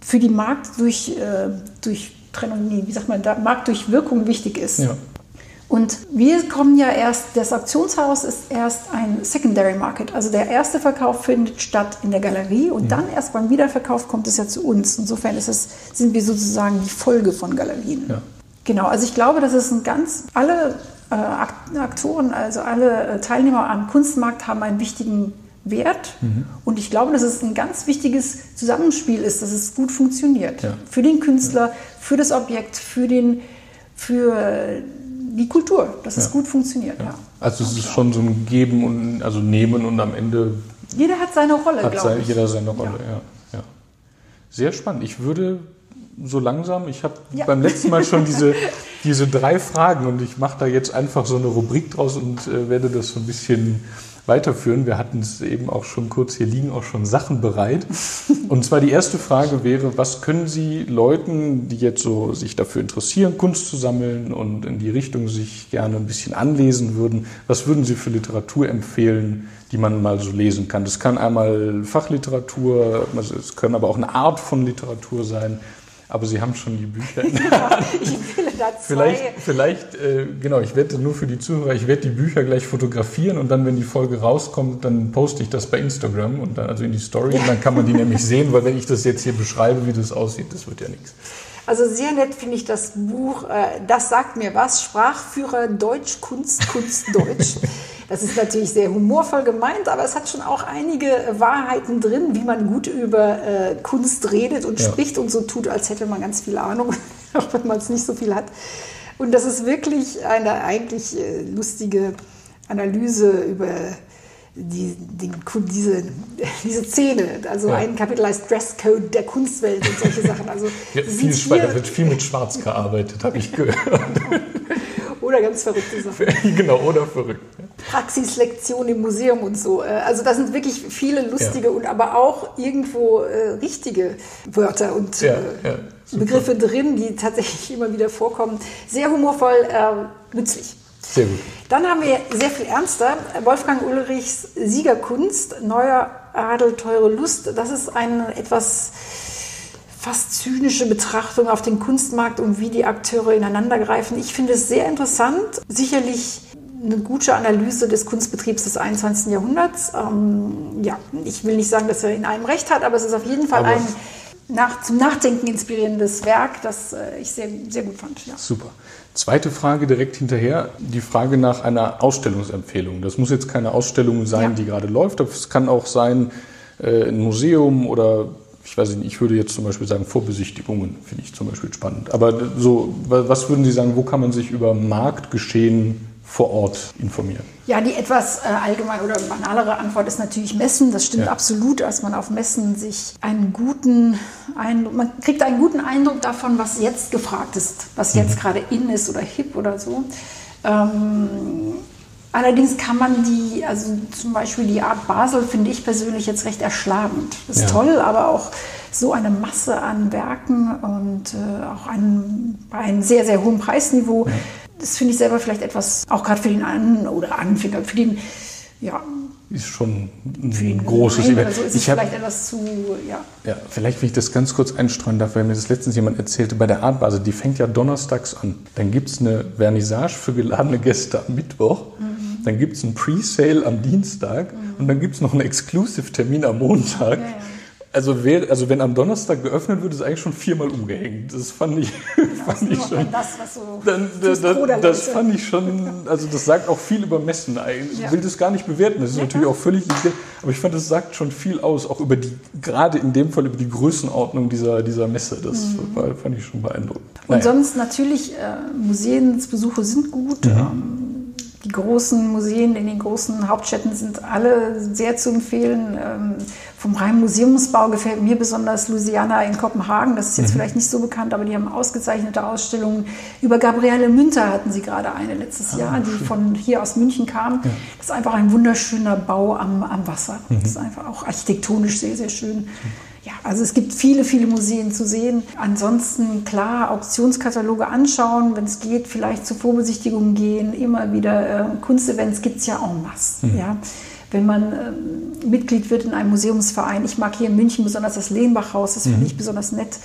für die Markt durch, äh, durch Trennung, wie sagt man, Marktdurchwirkung wichtig ist. Ja. Und wir kommen ja erst, das Auktionshaus ist erst ein Secondary Market. Also der erste Verkauf findet statt in der Galerie und mhm. dann erst beim Wiederverkauf kommt es ja zu uns. Insofern ist es, sind wir sozusagen die Folge von Galerien. Ja. Genau, also ich glaube, dass es ein ganz, alle äh, Aktoren, also alle äh, Teilnehmer am Kunstmarkt haben einen wichtigen Wert. Mhm. Und ich glaube, dass es ein ganz wichtiges Zusammenspiel ist, dass es gut funktioniert. Ja. Für den Künstler, ja. für das Objekt, für den, für die Kultur, dass ja. es gut funktioniert. Ja. Also es ist schon so ein Geben und also Nehmen und am Ende. Jeder hat seine Rolle, glaube sein, ich. Jeder seine Rolle, ja. ja. Sehr spannend. Ich würde so langsam, ich habe beim letzten Mal schon diese, diese drei Fragen und ich mache da jetzt einfach so eine Rubrik draus und äh, werde das so ein bisschen weiterführen. Wir hatten es eben auch schon kurz, hier liegen auch schon Sachen bereit. Und zwar die erste Frage wäre, was können Sie Leuten, die jetzt so sich dafür interessieren, Kunst zu sammeln und in die Richtung sich gerne ein bisschen anlesen würden, was würden Sie für Literatur empfehlen, die man mal so lesen kann? Das kann einmal Fachliteratur, es können aber auch eine Art von Literatur sein. Aber Sie haben schon die Bücher. Ja, ich will da zwei. Vielleicht, vielleicht äh, genau, ich werde nur für die Zuhörer, ich werde die Bücher gleich fotografieren und dann, wenn die Folge rauskommt, dann poste ich das bei Instagram und dann also in die Story und dann kann man die nämlich sehen, weil wenn ich das jetzt hier beschreibe, wie das aussieht, das wird ja nichts. Also sehr nett finde ich das Buch, äh, das sagt mir was, Sprachführer Deutsch, Kunst, Kunst, Deutsch. Das ist natürlich sehr humorvoll gemeint, aber es hat schon auch einige Wahrheiten drin, wie man gut über äh, Kunst redet und ja. spricht und so tut, als hätte man ganz viel Ahnung, auch wenn man es nicht so viel hat. Und das ist wirklich eine eigentlich äh, lustige Analyse über die, die, diese, diese Szene. Also ja. ein Kapitel heißt Dresscode der Kunstwelt und solche Sachen. Also ja, viel, da wird viel mit Schwarz gearbeitet, habe ich gehört. Oder ganz verrückte Sachen. genau, oder verrückt. Praxislektion im Museum und so. Äh, also da sind wirklich viele lustige ja. und aber auch irgendwo äh, richtige Wörter und ja, äh, Begriffe drin, die tatsächlich immer wieder vorkommen. Sehr humorvoll, äh, nützlich. Sehr gut. Dann haben wir sehr viel ernster Wolfgang Ulrichs Siegerkunst, Neuer Adel, teure Lust. Das ist eine etwas fast zynische Betrachtung auf den Kunstmarkt und wie die Akteure ineinandergreifen. Ich finde es sehr interessant. Sicherlich eine gute Analyse des Kunstbetriebs des 21. Jahrhunderts. Ähm, ja, ich will nicht sagen, dass er in einem Recht hat, aber es ist auf jeden Fall aber ein nach, zum Nachdenken inspirierendes Werk, das äh, ich sehr, sehr gut fand. Ja. Super. Zweite Frage direkt hinterher, die Frage nach einer Ausstellungsempfehlung. Das muss jetzt keine Ausstellung sein, ja. die gerade läuft, aber es kann auch sein, äh, ein Museum oder ich weiß nicht, ich würde jetzt zum Beispiel sagen, Vorbesichtigungen finde ich zum Beispiel spannend. Aber so, was würden Sie sagen, wo kann man sich über Marktgeschehen vor Ort informieren? Ja, die etwas äh, allgemein oder banalere Antwort ist natürlich Messen. Das stimmt ja. absolut, dass man auf Messen sich einen guten Eindruck, man kriegt einen guten Eindruck davon, was jetzt gefragt ist, was jetzt mhm. gerade in ist oder hip oder so. Ähm, allerdings kann man die, also zum Beispiel die Art Basel finde ich persönlich jetzt recht erschlagend. Das ist ja. toll, aber auch so eine Masse an Werken und äh, auch ein, bei einem sehr, sehr hohen Preisniveau. Ja. Das finde ich selber vielleicht etwas, auch gerade für den An- oder Anfänger, für den, ja, ist schon ein großes Event. Also ist ich hab, vielleicht etwas zu, ja. ja. Vielleicht, wenn ich das ganz kurz einstreuen darf, weil mir das letztens jemand erzählte, bei der Artbase, die fängt ja donnerstags an. Dann gibt es eine Vernissage für geladene Gäste am Mittwoch. Mhm. Dann gibt es einen Pre-Sale am Dienstag. Mhm. Und dann gibt es noch einen Exclusive-Termin am Montag. Ja, ja. Also, wär, also wenn am Donnerstag geöffnet wird, ist eigentlich schon viermal umgehängt. Das fand ich, fand ich schon. Das, was so dann, das, das fand ich schon, also das sagt auch viel über Messen. Ich ja. will das gar nicht bewerten, das ist ja, natürlich auch völlig, aber ich fand, das sagt schon viel aus, auch über die, gerade in dem Fall über die Größenordnung dieser, dieser Messe. Das mhm. war, fand ich schon beeindruckend. Und naja. sonst natürlich, äh, Museumsbesuche sind gut. Ähm, die großen Museen in den großen Hauptstädten sind alle sehr zu empfehlen. Ähm, vom reinen Museumsbau gefällt mir besonders Louisiana in Kopenhagen. Das ist jetzt mhm. vielleicht nicht so bekannt, aber die haben ausgezeichnete Ausstellungen. Über Gabriele Münter hatten sie gerade eine letztes ah, Jahr, die schön. von hier aus München kam. Ja. Das ist einfach ein wunderschöner Bau am, am Wasser. Mhm. Das ist einfach auch architektonisch sehr, sehr schön. Mhm. Ja, also es gibt viele, viele Museen zu sehen. Ansonsten klar, Auktionskataloge anschauen, wenn es geht, vielleicht zur Vorbesichtigung gehen, immer wieder äh, Kunstevents gibt es ja en masse. Mhm. Ja. Wenn man äh, Mitglied wird in einem Museumsverein, ich mag hier in München besonders das Lehnbachhaus, das mhm. finde ich besonders nett.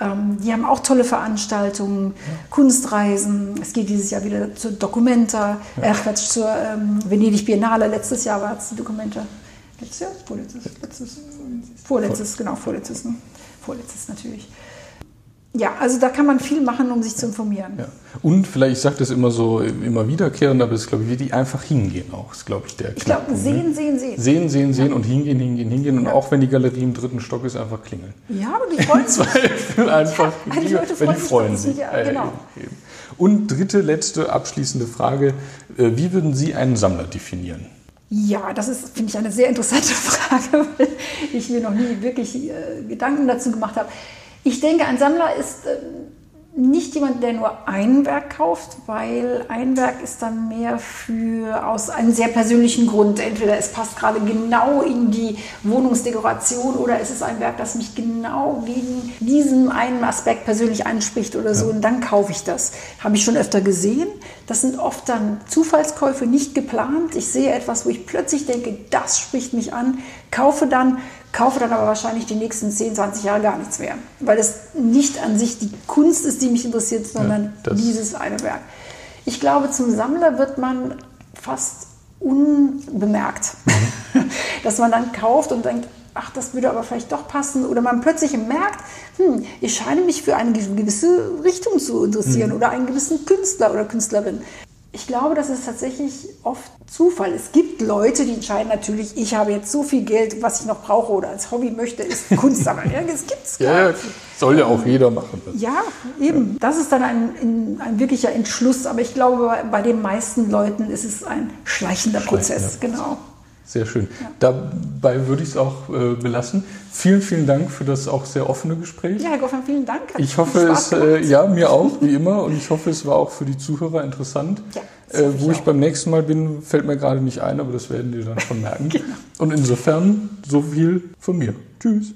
Ähm, die haben auch tolle Veranstaltungen, ja. Kunstreisen. Es geht dieses Jahr wieder zur Documenta, ja. äh, Quatsch, zur ähm, Venedig Biennale. Letztes Jahr war es die Documenta. Letztes Jahr? Vorletztes? Letztes, vorletztes, genau, vorletztes. Ne? Vorletztes natürlich. Ja, also da kann man viel machen, um sich zu informieren. Ja. Und vielleicht, ich sage das immer so, immer wiederkehrend, aber es ist, glaube ich, wie die einfach hingehen auch, ist, glaube ich, der Ich glaube, sehen, sehen, sehen. Sehen, sehen, sehen ja. und hingehen, hingehen, hingehen. Und ja. auch wenn die Galerie im dritten Stock ist, einfach klingeln. Ja, aber die freuen sich. einfach, ja, die Leute freuen, die freuen sich. sich. Ja, genau. Und dritte, letzte, abschließende Frage. Äh, wie würden Sie einen Sammler definieren? Ja, das ist, finde ich, eine sehr interessante Frage, weil ich mir noch nie wirklich äh, Gedanken dazu gemacht habe. Ich denke, ein Sammler ist äh, nicht jemand, der nur ein Werk kauft, weil ein Werk ist dann mehr für aus einem sehr persönlichen Grund. Entweder es passt gerade genau in die Wohnungsdekoration oder es ist ein Werk, das mich genau wegen diesem einen Aspekt persönlich anspricht oder so. Ja. Und dann kaufe ich das. Habe ich schon öfter gesehen. Das sind oft dann Zufallskäufe, nicht geplant. Ich sehe etwas, wo ich plötzlich denke, das spricht mich an, kaufe dann kaufe dann aber wahrscheinlich die nächsten 10, 20 Jahre gar nichts mehr, weil es nicht an sich die Kunst ist, die mich interessiert, sondern ja, dieses eine Werk. Ich glaube, zum Sammler wird man fast unbemerkt, mhm. dass man dann kauft und denkt, ach, das würde aber vielleicht doch passen. Oder man plötzlich merkt, hm, ich scheine mich für eine gewisse Richtung zu interessieren mhm. oder einen gewissen Künstler oder Künstlerin. Ich glaube, das ist tatsächlich oft Zufall. Es gibt Leute, die entscheiden natürlich, ich habe jetzt so viel Geld, was ich noch brauche oder als Hobby möchte, ist Kunst ja, das gibt's ja, soll ja auch jeder machen. Ja, eben. Das ist dann ein, ein, wirklicher Entschluss. Aber ich glaube, bei den meisten Leuten ist es ein schleichender Prozess. Ja. Genau. Sehr schön. Ja. Dabei würde ich es auch äh, belassen. Vielen, vielen Dank für das auch sehr offene Gespräch. Ja, Herr Goffmann, vielen Dank. Hat ich hoffe es, äh, ja, mir auch, wie immer. Und ich hoffe, es war auch für die Zuhörer interessant. Ja, äh, wo ich, ich beim nächsten Mal bin, fällt mir gerade nicht ein, aber das werden die dann schon merken. genau. Und insofern so viel von mir. Tschüss.